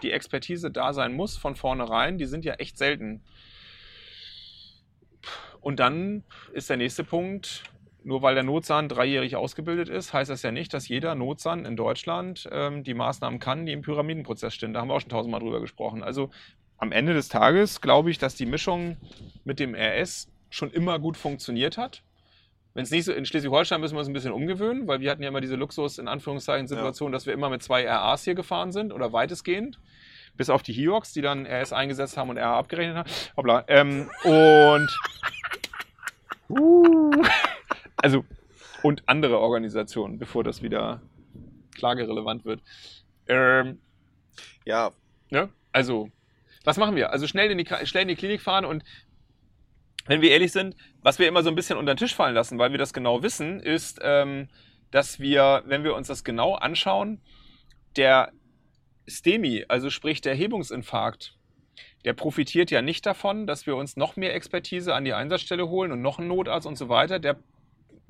die Expertise da sein muss von vornherein, die sind ja echt selten. Und dann ist der nächste Punkt, nur weil der Notsahn dreijährig ausgebildet ist, heißt das ja nicht, dass jeder Notsahn in Deutschland ähm, die Maßnahmen kann, die im Pyramidenprozess stehen. Da haben wir auch schon tausendmal drüber gesprochen. Also am Ende des Tages glaube ich, dass die Mischung mit dem RS schon immer gut funktioniert hat. Wenn es nicht so in Schleswig-Holstein müssen wir uns ein bisschen umgewöhnen, weil wir hatten ja immer diese Luxus in Anführungszeichen Situation, ja. dass wir immer mit zwei RAs hier gefahren sind oder weitestgehend. Bis auf die Hiox, die dann RS eingesetzt haben und RA abgerechnet haben. Hoppla. Ähm, und. Uh, also, und andere Organisationen, bevor das wieder klagerelevant wird. Ähm, ja. Ne? Also, was machen wir? Also schnell in, die, schnell in die Klinik fahren und wenn wir ehrlich sind, was wir immer so ein bisschen unter den Tisch fallen lassen, weil wir das genau wissen, ist, ähm, dass wir, wenn wir uns das genau anschauen, der STEMI, also sprich der Erhebungsinfarkt, der profitiert ja nicht davon, dass wir uns noch mehr Expertise an die Einsatzstelle holen und noch einen Notarzt und so weiter. Der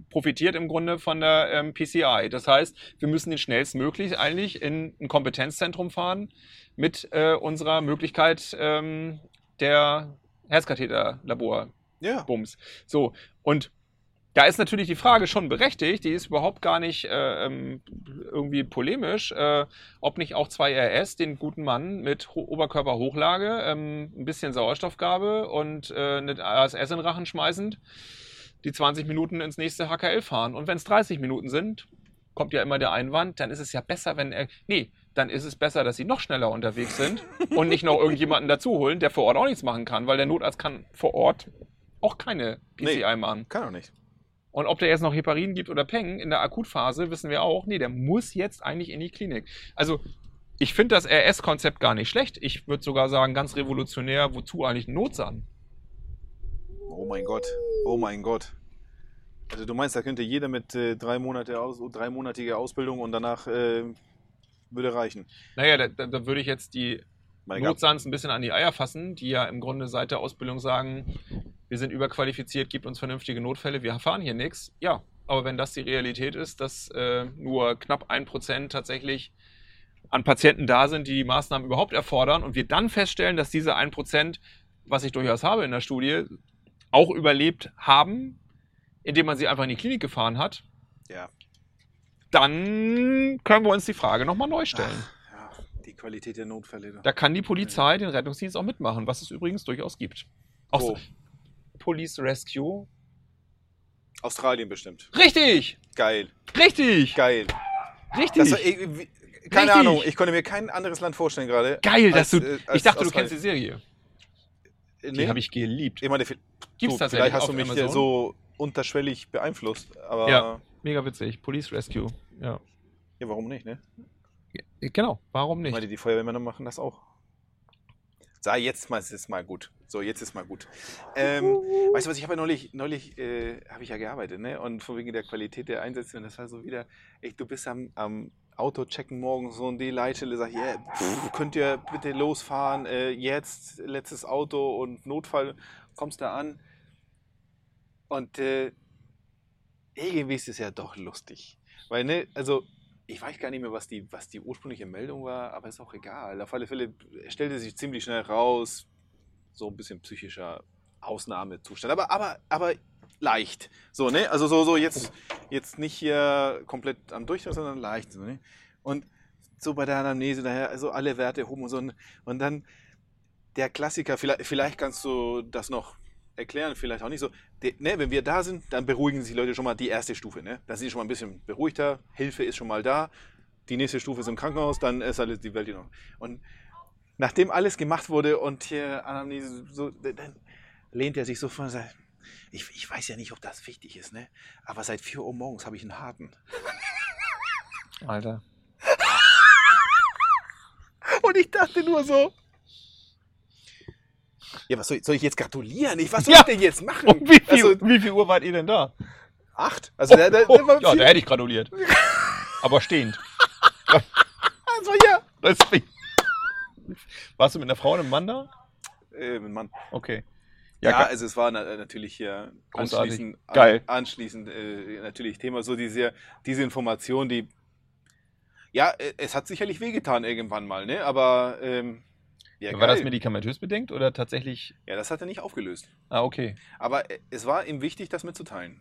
profitiert im Grunde von der ähm, PCI. Das heißt, wir müssen den schnellstmöglich eigentlich in ein Kompetenzzentrum fahren mit äh, unserer Möglichkeit ähm, der Herzkatheterlabor. Ja. Bums. So, und da ist natürlich die Frage schon berechtigt, die ist überhaupt gar nicht äh, ähm, irgendwie polemisch, äh, ob nicht auch zwei RS den guten Mann mit Ho Oberkörperhochlage, ähm, ein bisschen Sauerstoffgabe und äh, eine ASS in Rachen schmeißend die 20 Minuten ins nächste HKL fahren. Und wenn es 30 Minuten sind, kommt ja immer der Einwand, dann ist es ja besser, wenn er. Nee, dann ist es besser, dass sie noch schneller unterwegs sind und nicht noch irgendjemanden dazu holen, der vor Ort auch nichts machen kann, weil der Notarzt kann vor Ort auch keine PCI Nee. machen. Kann auch nicht. Und ob der jetzt noch Heparin gibt oder Peng in der Akutphase, wissen wir auch. Nee, der muss jetzt eigentlich in die Klinik. Also, ich finde das RS-Konzept gar nicht schlecht. Ich würde sogar sagen, ganz revolutionär. Wozu eigentlich ein Notsan? Oh mein Gott. Oh mein Gott. Also du meinst, da könnte jeder mit äh, drei Monate aus, dreimonatige Ausbildung und danach äh, würde reichen. Naja, da, da würde ich jetzt die Notsans ein bisschen an die Eier fassen, die ja im Grunde seit der Ausbildung sagen, wir sind überqualifiziert, gibt uns vernünftige Notfälle, wir erfahren hier nichts. Ja, aber wenn das die Realität ist, dass äh, nur knapp ein Prozent tatsächlich an Patienten da sind, die die Maßnahmen überhaupt erfordern und wir dann feststellen, dass diese ein Prozent, was ich durchaus habe in der Studie, auch überlebt haben, indem man sie einfach in die Klinik gefahren hat, Ja. dann können wir uns die Frage nochmal neu stellen. die Qualität der Notfälle. Da kann die Polizei den Rettungsdienst auch mitmachen, was es übrigens durchaus gibt. Auch so Police Rescue. Australien bestimmt. Richtig! Geil. Richtig! Geil. Richtig! Das ich, keine Richtig. Ahnung, ich konnte mir kein anderes Land vorstellen gerade. Geil, dass als, du. äh, ich dachte, du kennst Australien. die Serie. Äh, Die habe ich geliebt. Ich meine, Gibt's du, tatsächlich vielleicht hast du mich Amazon? so unterschwellig beeinflusst. Aber Ja. Mega witzig. Police Rescue. Ja. ja, warum nicht, ne? Genau, warum Ich nicht? meine, die Feuerwehrmänner machen das auch. So, jetzt mal, ist mal gut. So, jetzt ist mal gut. Ähm, weißt du was, ich habe ja neulich, neulich äh, habe ich ja gearbeitet, ne? Und von wegen der Qualität der Einsätze, und das war so wieder, echt, du bist am, am Auto checken morgens so und die Leitstelle sagt, yeah, pff, könnt ihr bitte losfahren, äh, jetzt, letztes Auto und Notfall, kommst da an. Und äh, irgendwie ist es ja doch lustig. Weil, ne, also ich weiß gar nicht mehr, was die, was die ursprüngliche Meldung war, aber ist auch egal. Auf alle Fälle stellte sich ziemlich schnell raus, so ein bisschen psychischer Ausnahmezustand. Aber, aber, aber leicht. So, ne? Also so, so jetzt, jetzt nicht hier komplett am Durchdrehen, sondern leicht. So, ne? Und so bei der Anamnese daher, also alle Werte hoch und so. Und dann der Klassiker, vielleicht, vielleicht kannst du das noch erklären, vielleicht auch nicht so. De, ne, wenn wir da sind, dann beruhigen sich die Leute schon mal die erste Stufe. Ne? Da sind sie schon mal ein bisschen beruhigter, Hilfe ist schon mal da. Die nächste Stufe ist im Krankenhaus, dann ist alles die Welt hier noch. Und nachdem alles gemacht wurde und hier Anamnese, so, dann lehnt er sich so vor und sagt, ich, ich weiß ja nicht, ob das wichtig ist, ne? aber seit 4 Uhr morgens habe ich einen harten. Alter. Und ich dachte nur so, ja, was soll ich, soll ich jetzt gratulieren? Ich, was soll Ja. ich denn jetzt machen? Und wie viel, Also, wie viel Uhr wart ihr denn da? acht. Also, der, der, der war ja, da hätte ich gratuliert. Aber stehend. also, ja. Deswegen. Warst du mit einer Frau und einem Mann da? Äh, Mann. Okay. Ja, Ja, also es war na natürlich hier Großartig. anschließend, Geil. An, anschließend äh, natürlich Thema, so diese, diese Information, die, ja, äh, es hat sicherlich wehgetan irgendwann mal, ne, aber, ähm, ja, war das geil. medikamentös bedingt oder tatsächlich? ja, das hat er nicht aufgelöst. Ah, okay. Aber äh, es war ihm wichtig, das mitzuteilen.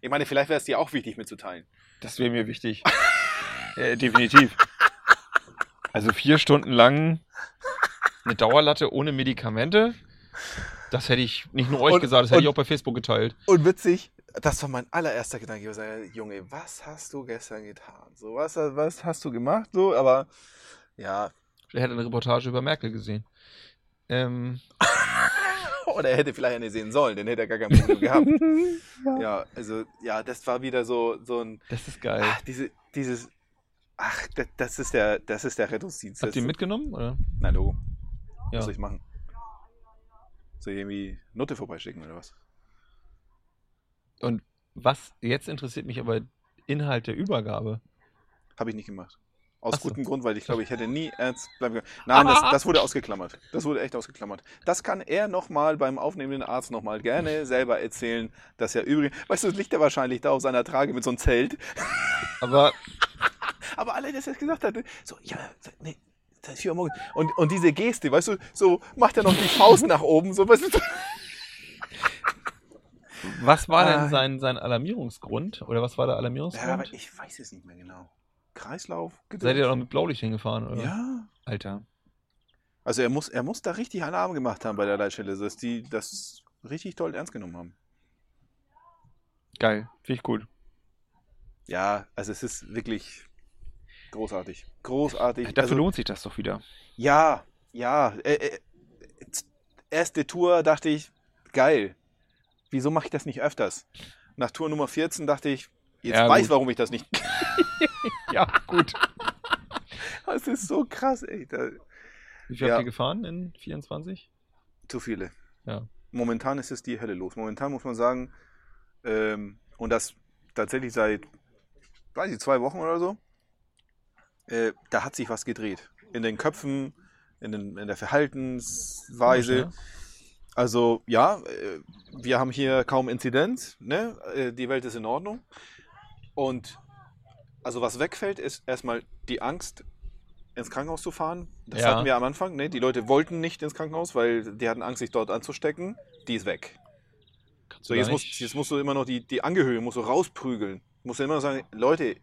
Ich meine, vielleicht wäre es dir auch wichtig mitzuteilen. Das wäre mir wichtig. äh, definitiv. Also vier Stunden lang eine Dauerlatte ohne Medikamente. Das hätte ich nicht nur euch Und- gesagt, das hätte ich und- auch bei Facebook geteilt. Und witzig, das war mein allererster Gedanke. Ich war Junge, was hast du gestern getan? So, was, was hast du gemacht? So, aber ja, Er hätte eine Reportage über Merkel gesehen. Ähm, oder er hätte vielleicht eine sehen sollen, dann hätte er gar kein Problem gehabt. Ja, also, ja, das war wieder so, so ein, das ist geil. ach, diese, dieses, ach, das, das ist der, das ist der Rettungsdienst. Habt ihr Das- mitgenommen? Oder? Na, Logo. Ja. Was soll ich machen? Soll ich irgendwie Note vorbeischicken oder was? Und was jetzt interessiert mich aber Inhalt der Übergabe. Habe ich nicht gemacht. Aus so. gutem Grund, weil ich glaube, ich hätte nie ernst bleiben können. Nein, das, das wurde ausgeklammert. Das wurde echt ausgeklammert. Das kann er nochmal beim aufnehmenden Arzt nochmal gerne selber erzählen, dass er übrigens, weißt du, das liegt er wahrscheinlich da auf seiner Trage mit so einem Zelt. Aber Aber alle, dass er es gesagt hat, ne, so, ja, nee, seit vier Uhr morgens. Und, und diese Geste, weißt du, so macht er noch die Faust nach oben, so, weißt du, was war Ah. denn sein, sein Alarmierungsgrund? Oder was war der Ja, Alarmierungsgrund? aber ich weiß es nicht mehr genau. Kreislauf? Seid ihr da noch mit Blaulicht hingefahren? Oder? Ja. Alter. Also er muss, er muss da richtig Alarm gemacht haben bei der Leitstelle, dass die das richtig toll ernst genommen haben. Geil. Finde ich gut. Ja, also es ist wirklich Großartig. Großartig. Dafür Also, lohnt sich das doch wieder. ja, ja. Äh, äh, erste Tour dachte ich, geil. Wieso mache ich das nicht öfters? Nach Tour Nummer 14 dachte ich, jetzt Ja, weiß, gut. warum ich das nicht. Ja, gut. Das ist so krass, ey. Da, Wie viel Ja. habt ihr gefahren in 24? zu viele. Ja. Momentan ist es die Hölle los. Momentan muss man sagen, ähm, und das tatsächlich seit, weiß ich, zwei Wochen oder so, äh, da hat sich was gedreht. In den Köpfen, in, den, in der Verhaltensweise. Also ja, äh, wir haben hier kaum Inzidenz, ne? Äh, die Welt ist in Ordnung. Und also was wegfällt, ist erstmal die Angst, ins Krankenhaus zu fahren. Das Ja. hatten wir am Anfang. Ne? Die Leute wollten nicht ins Krankenhaus, weil die hatten Angst, sich dort anzustecken. Die ist weg. Kannst So, du jetzt, musst, jetzt musst du immer noch die, die Angehörigen musst du rausprügeln. Musst du immer noch sagen, Leute,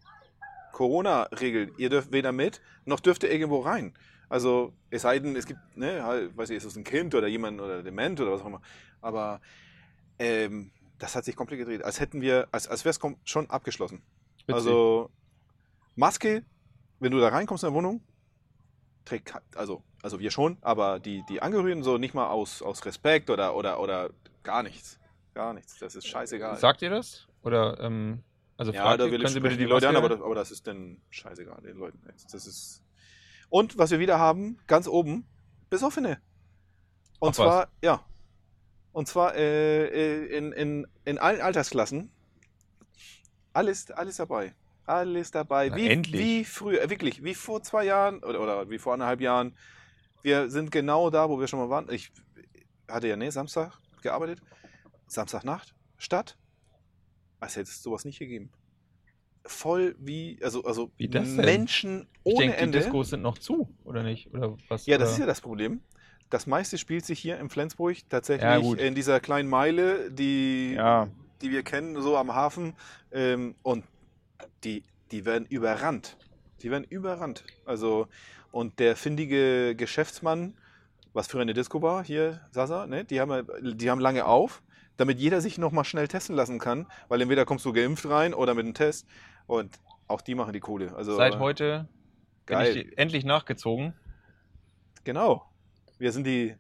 Corona-Regeln, ihr dürft weder mit, noch dürft ihr irgendwo rein. Also, es sei denn, es gibt, ne, halt, weiß ich, ist es ein Kind oder jemand oder dement oder was auch immer. Aber ähm, das hat sich komplett gedreht. Als hätten wir, als, als wäre es schon abgeschlossen. Witzig. Also, Maske, wenn du da reinkommst in der Wohnung, trägt, also, also wir schon, aber die, die Angehörigen so nicht mal aus, aus Respekt oder, oder, oder gar nichts. Gar nichts. Das ist scheißegal. Sagt ihr das? Oder, ähm, also ja, fragt da ihr, will können ich Sie bitte die Leute an, aber das, aber das ist dann scheißegal den Leuten. Das ist und was wir wieder haben, ganz oben, Besoffene. Und Ach, zwar, ja. Und zwar äh, äh, in, in, in allen Altersklassen. Alles, alles dabei. Alles dabei. Na, wie, endlich. wie früher, äh, wirklich, wie vor zwei Jahren oder, oder wie vor anderthalb Jahren. Wir sind genau da, wo wir schon mal waren. Ich hatte ja, nee, Samstag gearbeitet. Samstagnacht, Stadt. Als hätte es sowas nicht gegeben. Voll wie, also, also Wie? Menschen Ich ohne denke, die Ende. Diskos sind noch zu, oder nicht? Oder was? Ja, das oder? ist ja das Problem. Das meiste spielt sich hier in Flensburg tatsächlich Ja, in dieser kleinen Meile, die, Ja. die wir kennen, so am Hafen. Ähm, und die, die werden überrannt. Die werden überrannt. Also, und der findige Geschäftsmann, was für eine Disco war hier, Sasa, ne? die, haben, die haben lange auf, damit jeder sich nochmal schnell testen lassen kann, weil entweder kommst du geimpft rein oder mit einem Test. Und auch die machen die Kohle. Also, Seit heute bin geil. ich die- endlich nachgezogen. Genau. Wir sind die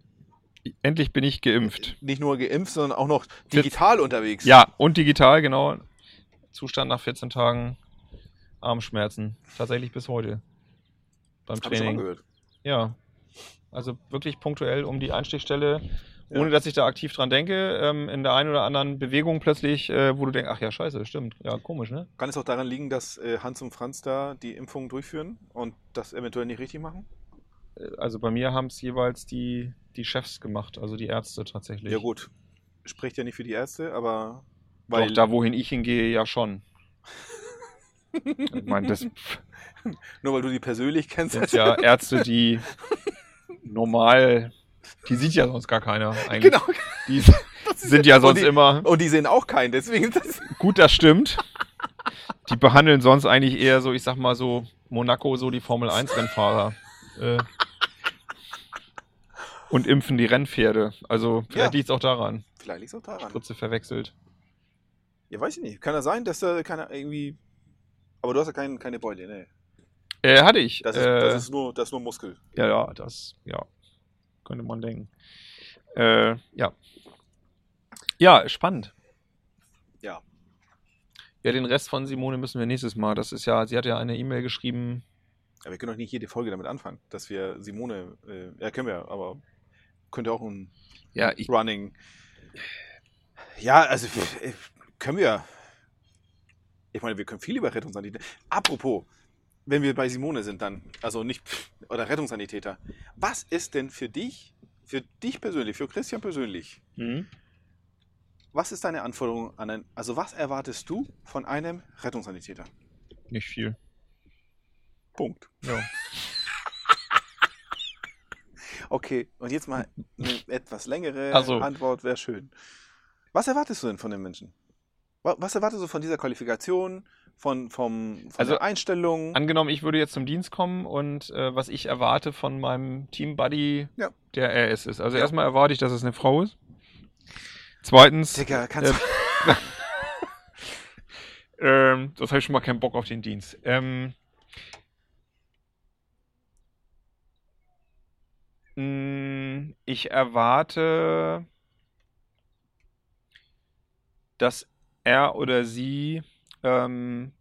Endlich bin ich geimpft. nicht nur geimpft, sondern auch noch digital unterwegs. Ja, und digital, genau. Zustand nach 14 Tagen Armschmerzen. Tatsächlich bis heute. Beim Hab ich schon mal Training. gehört. Ja. Also wirklich punktuell um die Einstichstelle, Ja. ohne dass ich da aktiv dran denke, ähm, in der einen oder anderen Bewegung plötzlich, äh, wo du denkst, ach ja, scheiße, stimmt. Ja, komisch, ne? Kann es auch daran liegen, dass äh, Hans und Franz da die Impfung durchführen und das eventuell nicht richtig machen? Äh, Also bei mir haben es jeweils die, die Chefs gemacht, also die Ärzte tatsächlich. Ja gut, spricht ja nicht für die Ärzte, aber Doch, da wohin ich hingehe, ja schon. ich meine, das nur weil du die persönlich kennst. sind ja Ärzte, die normal, die sieht ja sonst gar keiner eigentlich. genau. Die sind ja sonst und die, immer, Und die sehen auch keinen, deswegen das. gut, das stimmt. Die behandeln sonst eigentlich eher so, ich sag mal so, Monaco, so die Formel 1 Rennfahrer. Äh, und impfen die Rennpferde. Also vielleicht Ja. liegt es auch daran. Vielleicht liegt es auch daran. Spritze verwechselt. Ja, weiß ich nicht. Kann ja sein, dass da keiner irgendwie. Aber du hast ja kein, keine Beule, ne? Äh, hatte ich. Das ist, äh, das ist, nur, das ist nur Muskel. Ja, ja, das, ja, könnte man denken. Äh, ja. Ja, spannend. Ja. Ja, den Rest von Simone müssen wir nächstes Mal. Das ist ja, sie hat ja eine E-Mail geschrieben. Aber wir können doch nicht jede Folge damit anfangen, dass wir Simone. Äh, ja, können wir, aber könnte auch ein Ja, ich, Running. Ja, also können wir. Ich meine, wir können viel über Rettungssanitäter. Apropos, wenn wir bei Simone sind, dann, also nicht, oder Rettungssanitäter. Was ist denn für dich, für dich persönlich, für Christian persönlich, hm? was ist deine Anforderung an ein, also was erwartest du von einem Rettungssanitäter? nicht viel. Punkt. Ja. Okay, und jetzt mal eine etwas längere Ach so. Antwort wäre schön. Was erwartest du denn von den Menschen? Wa- Was erwartest du von dieser Qualifikation, von, vom, von Also, der Einstellung? Angenommen, ich würde jetzt zum Dienst kommen und äh, was ich erwarte von meinem Team-Buddy, Ja. der RS ist. Also Ja. erstmal erwarte ich, dass es eine Frau ist. Zweitens, Digga, kannst äh, ähm, das habe ich schon mal keinen Bock auf den Dienst. Ähm, Ich erwarte, dass er oder sie ähm,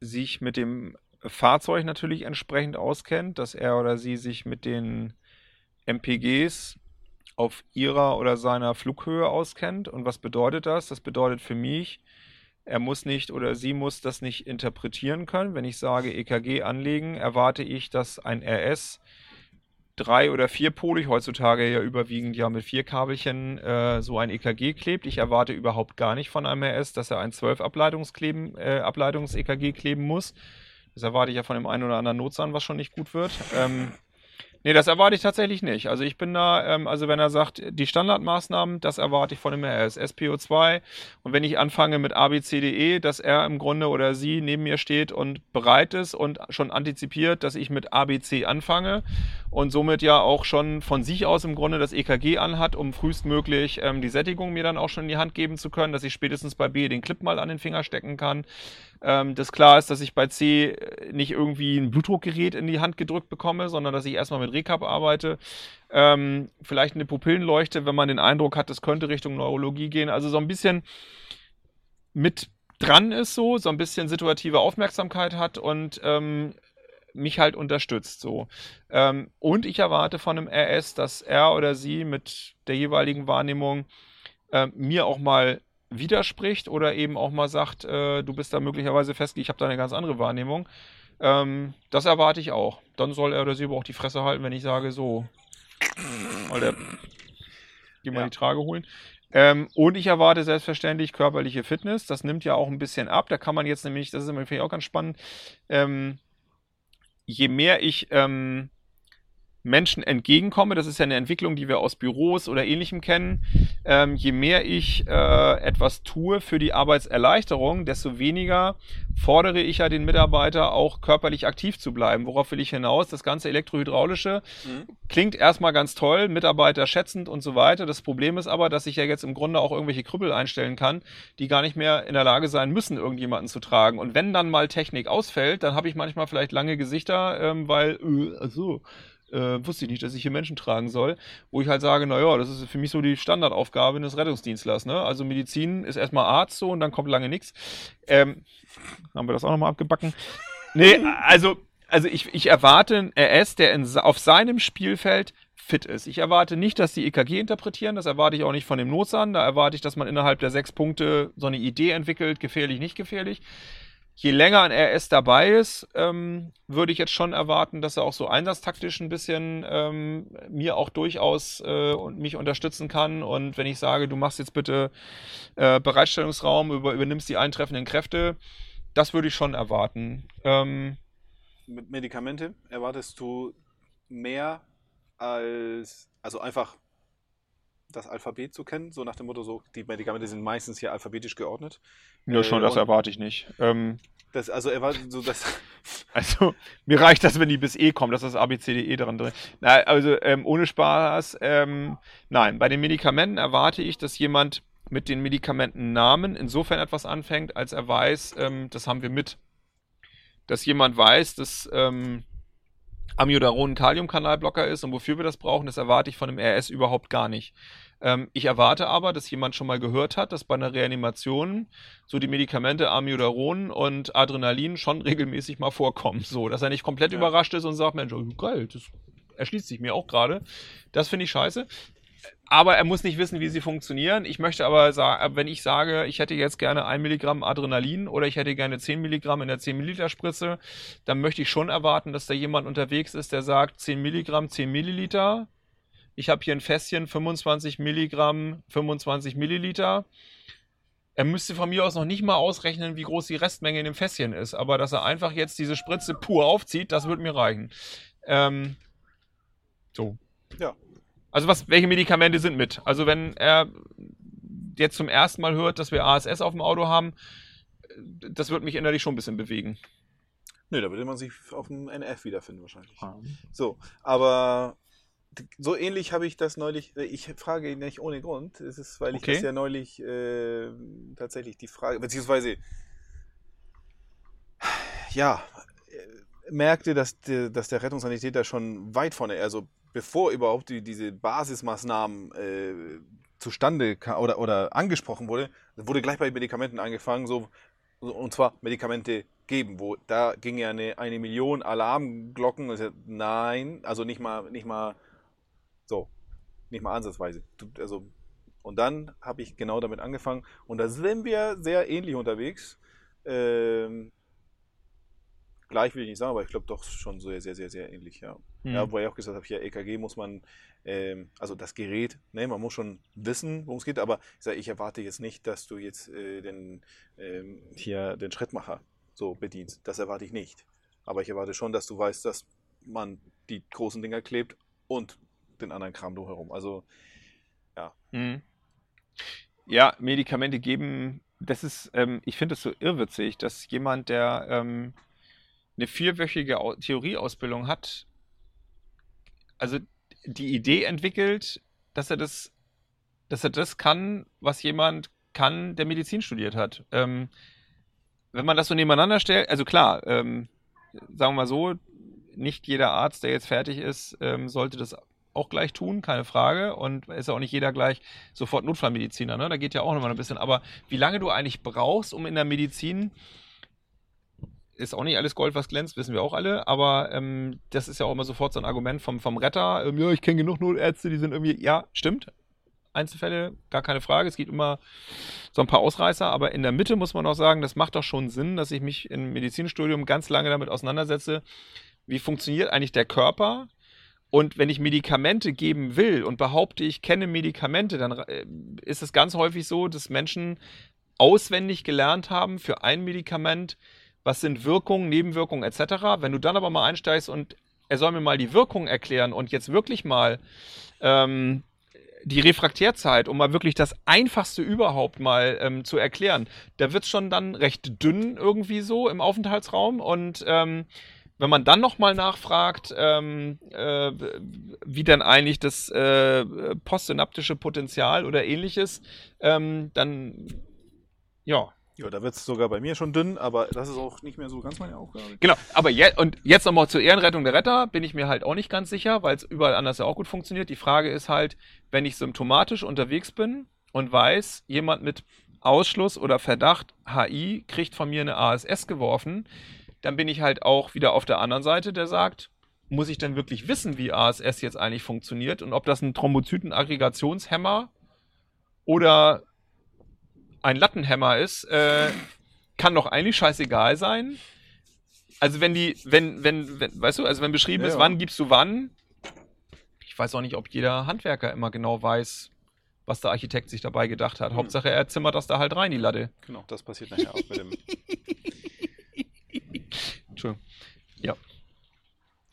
sich mit dem Fahrzeug natürlich entsprechend auskennt, dass er oder sie sich mit den MPGs auf ihrer oder seiner Flughöhe auskennt. Und was bedeutet das? Das bedeutet für mich, er muss nicht oder sie muss das nicht interpretieren können. Wenn ich sage EKG anlegen, erwarte ich, dass ein RS drei- oder vierpolig, heutzutage ja überwiegend ja mit vier Kabelchen äh, so ein EKG klebt. Ich erwarte überhaupt gar nicht von einem RS, dass er ein 12 Ableitungskleben, äh, Ableitungs-EKG kleben muss. Das erwarte ich ja von dem einen oder anderen Notsan, was schon nicht gut wird. Ähm, nee, das erwarte ich tatsächlich nicht. Also ich bin da, ähm, also wenn er sagt, die Standardmaßnahmen, das erwarte ich von dem RS. SPO2 und wenn ich anfange mit ABCDE, dass er im Grunde oder sie neben mir steht und bereit ist und schon antizipiert, dass ich mit ABC anfange und somit ja auch schon von sich aus im Grunde das EKG anhat, um frühestmöglich ähm, die Sättigung mir dann auch schon in die Hand geben zu können, dass ich spätestens bei B den Clip mal an den Finger stecken kann. Ähm, das klar ist, dass ich bei C nicht irgendwie ein Blutdruckgerät in die Hand gedrückt bekomme, sondern dass ich erstmal mit Recap arbeite. Ähm, vielleicht eine Pupillenleuchte, wenn man den Eindruck hat, das könnte Richtung Neurologie gehen. Also so ein bisschen mit dran ist so, so ein bisschen situative Aufmerksamkeit hat und ähm, mich halt unterstützt so. Ähm, und ich erwarte von einem RS, dass er oder sie mit der jeweiligen Wahrnehmung äh, mir auch mal widerspricht oder eben auch mal sagt, äh, du bist da möglicherweise festgelegt, ich habe da eine ganz andere Wahrnehmung. Ähm, das erwarte ich auch. Dann soll er oder sie aber auch die Fresse halten, wenn ich sage, so, mal der, geh mal Ja. die Trage holen. Ähm, und ich erwarte selbstverständlich körperliche Fitness. Das nimmt ja auch ein bisschen ab. Da kann man jetzt nämlich, das ist immer finde ich auch ganz spannend, ähm, je mehr ich ähm, Menschen entgegenkomme, das ist ja eine Entwicklung, die wir aus Büros oder ähnlichem kennen, ähm, je mehr ich äh, etwas tue für die Arbeitserleichterung, desto weniger fordere ich ja den Mitarbeiter auch körperlich aktiv zu bleiben. Worauf will ich hinaus? Das ganze elektrohydraulische Mhm. klingt erstmal ganz toll, Mitarbeiter schätzend und so weiter. Das Problem ist aber, dass ich ja jetzt im Grunde auch irgendwelche Krüppel einstellen kann, die gar nicht mehr in der Lage sein müssen, irgendjemanden zu tragen. Und wenn dann mal Technik ausfällt, dann habe ich manchmal vielleicht lange Gesichter, ähm, weil, äh, so, äh, wusste ich nicht, dass ich hier Menschen tragen soll, wo ich halt sage, naja, das ist für mich so die Standardaufgabe eines Rettungsdienstlers. Ne? Also Medizin ist erstmal Arzt so und dann kommt lange nichts. Ähm, haben wir das auch nochmal abgebacken? Nee, also, also ich, ich erwarte einen RS, der in, auf seinem Spielfeld fit ist. Ich erwarte nicht, dass die EKG interpretieren, das erwarte ich auch nicht von dem Notsan, da erwarte ich, dass man innerhalb der sechs Punkte so eine Idee entwickelt, gefährlich, nicht gefährlich. Je länger ein RS dabei ist, ähm, würde ich jetzt schon erwarten, dass er auch so einsatztaktisch ein bisschen ähm, mir auch durchaus äh, und mich unterstützen kann. Und wenn ich sage, du machst jetzt bitte äh, Bereitstellungsraum, über, übernimmst die eintreffenden Kräfte, das würde ich schon erwarten. Ähm, Mit Medikamente erwartest du mehr als, also einfach das Alphabet zu kennen, so nach dem Motto, so die Medikamente sind meistens hier alphabetisch geordnet. ja, schon, Äh, das und- erwarte ich nicht. Ähm, Das, also erwartet so das. Also, mir reicht das, wenn die bis E kommen, dass das ABCDE dran drin. Na, also, ähm, ohne Spaß, ähm, nein, bei den Medikamenten erwarte ich, dass jemand mit den Medikamentennamen insofern etwas anfängt, als er weiß, ähm, das haben wir mit. Dass jemand weiß, dass ähm, Amiodaron ein Kaliumkanalblocker ist und wofür wir das brauchen, das erwarte ich von einem RS überhaupt gar nicht. Ähm, ich erwarte aber, dass jemand schon mal gehört hat, dass bei einer Reanimation so die Medikamente Amiodaron und Adrenalin schon regelmäßig mal vorkommen. So, dass er nicht komplett Ja. überrascht ist und sagt, Mensch, oh, geil, das erschließt sich mir auch gerade. Das finde ich scheiße. Aber er muss nicht wissen, wie sie funktionieren. Ich möchte aber sagen, wenn ich sage, ich hätte jetzt gerne ein Milligramm Adrenalin oder ich hätte gerne 10 Milligramm in der 10 Milliliter Spritze, dann möchte ich schon erwarten, dass da jemand unterwegs ist, der sagt 10 Milligramm, 10 Milliliter. Ich habe hier ein Fässchen, 25 Milligramm, 25 Milliliter. Er müsste von mir aus noch nicht mal ausrechnen, wie groß die Restmenge in dem Fässchen ist, aber dass er einfach jetzt diese Spritze pur aufzieht, das wird mir reichen. Ähm, so. Ja. Also was, welche Medikamente sind mit? Also wenn er jetzt zum ersten Mal hört, dass wir ASS auf dem Auto haben, das wird mich innerlich schon ein bisschen bewegen. Nö, da würde man sich auf dem NF wiederfinden wahrscheinlich. So, aber so ähnlich habe ich das neulich, äh, ich frage ihn nicht ohne Grund, es ist, weil ich Okay. das ja neulich äh, tatsächlich die Frage, beziehungsweise ja, äh, merkte, dass der, dass der Rettungssanitäter schon weit vorne, also bevor überhaupt die, diese Basismaßnahmen äh, zustande oder, oder angesprochen wurde, wurde gleich bei Medikamenten angefangen, so, und zwar Medikamente geben, wo da ging ja eine, eine Million Alarmglocken. Also, nein, also nicht mal, nicht mal so, nicht mal ansatzweise. Also, und dann habe ich genau damit angefangen und da sind wir sehr ähnlich unterwegs. Ähm, gleich will ich nicht sagen, aber ich glaube doch schon sehr, sehr, sehr, sehr ähnlich, ja. Hm. Ja, wo ich auch gesagt habe, hier EKG muss man, ähm, also das Gerät, ne, man muss schon wissen, worum es geht, aber ich, sag, ich erwarte jetzt nicht, dass du jetzt äh, den, ähm, hier den Schrittmacher so bedienst. Das erwarte ich nicht. Aber ich erwarte schon, dass du weißt, dass man die großen Dinger klebt und den anderen Kram drumherum. Also, Mhm. Ja, Medikamente geben, das ist, ähm, ich finde es so irrwitzig, dass jemand, der ähm, eine vierwöchige Au- Theorieausbildung hat, also die Idee entwickelt, dass er das, dass er das kann, was jemand kann, der Medizin studiert hat. Ähm, wenn man das so nebeneinander stellt, also klar, ähm, sagen wir mal so, nicht jeder Arzt, der jetzt fertig ist, ähm, sollte das auch gleich tun, keine Frage. Und ist ja auch nicht jeder gleich sofort Notfallmediziner, ne? Da geht ja auch nochmal ein bisschen. Aber wie lange du eigentlich brauchst, um in der Medizin, ist auch nicht alles Gold, was glänzt, wissen wir auch alle. Aber ähm, das ist ja auch immer sofort so ein Argument vom, vom Retter. Ähm, ja, ich kenne genug Notärzte, die sind irgendwie, ja, stimmt. Einzelfälle, gar keine Frage. Es gibt immer so ein paar Ausreißer, aber in der Mitte muss man auch sagen, das macht doch schon Sinn, dass ich mich im Medizinstudium ganz lange damit auseinandersetze, wie funktioniert eigentlich der Körper und wenn ich Medikamente geben will und behaupte, ich kenne Medikamente, dann äh, ist es ganz häufig so, dass Menschen auswendig gelernt haben für ein Medikament, was sind Wirkungen, Nebenwirkungen etc. Wenn du dann aber mal einsteigst und er soll mir mal die Wirkung erklären und jetzt wirklich mal ähm, die Refraktärzeit, um mal wirklich das Einfachste überhaupt mal ähm, zu erklären, da wird es schon dann recht dünn irgendwie so im Aufenthaltsraum und ähm, wenn man dann nochmal nachfragt, ähm, äh, wie denn eigentlich das äh, postsynaptische Potenzial oder ähnliches, ähm, dann ja. Ja, da wird es sogar bei mir schon dünn, aber das ist auch nicht mehr so ganz meine Aufgabe. Genau, aber je und jetzt nochmal zur Ehrenrettung der Retter, bin ich mir halt auch nicht ganz sicher, weil es überall anders ja auch gut funktioniert. Die Frage ist halt, wenn ich symptomatisch unterwegs bin und weiß, jemand mit Ausschluss oder Verdacht HI kriegt von mir eine ASS geworfen, dann bin ich halt auch wieder auf der anderen Seite, der sagt, muss ich denn wirklich wissen, wie ASS jetzt eigentlich funktioniert und ob das ein Thrombozytenaggregationshemmer oder ein Lattenhemmer ist, äh, kann doch eigentlich scheißegal sein. Also wenn die, wenn, wenn, wenn weißt du, also wenn beschrieben Ja, ist, ja. wann gibst du wann, ich weiß auch nicht, ob jeder Handwerker immer genau weiß, was der Architekt sich dabei gedacht hat. Hm. Hauptsache, er zimmert das da halt rein, die Latte. Genau, das passiert nachher auch mit dem. Entschuldigung. Ja.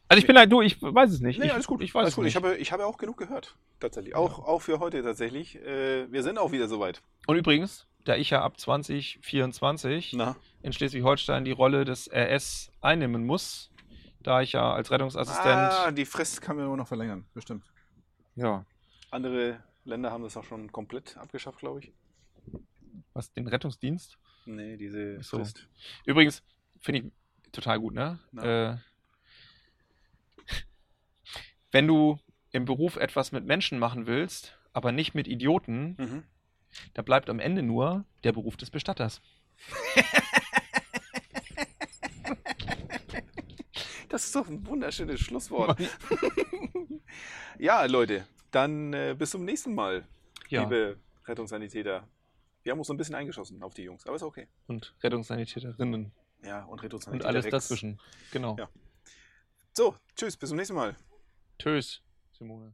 Also ich bin halt, du, ich weiß es nicht. Nee, ich, alles gut. Ich weiß Alles es gut. nicht. Ich habe, ich habe auch genug gehört. Tatsächlich. Auch, auch für heute tatsächlich. Äh, wir sind auch wieder soweit. Und übrigens, da ich ja ab 2024 Na. in Schleswig-Holstein die Rolle des RS einnehmen muss, da ich ja als Rettungsassistent. Ah, die Frist kann man immer noch verlängern. Bestimmt. Ja. Andere Länder haben das auch schon komplett abgeschafft, glaube ich. Was, den Rettungsdienst? Nee, diese so. Frist. Übrigens, finde ich total gut, ne? Äh, wenn du im Beruf etwas mit Menschen machen willst, aber nicht mit Idioten, Mhm. Da bleibt am Ende nur der Beruf des Bestatters. Das ist doch ein wunderschönes Schlusswort. ja, Leute, dann äh, bis zum nächsten Mal, Ja, liebe Rettungssanitäter. Wir haben uns so ein bisschen eingeschossen auf die Jungs, aber ist okay. und Rettungssanitäterinnen Ja, und und Rettungssanitäter. alles dazwischen. Genau. Ja. So, tschüss, bis zum nächsten Mal. Tschüss, Simone.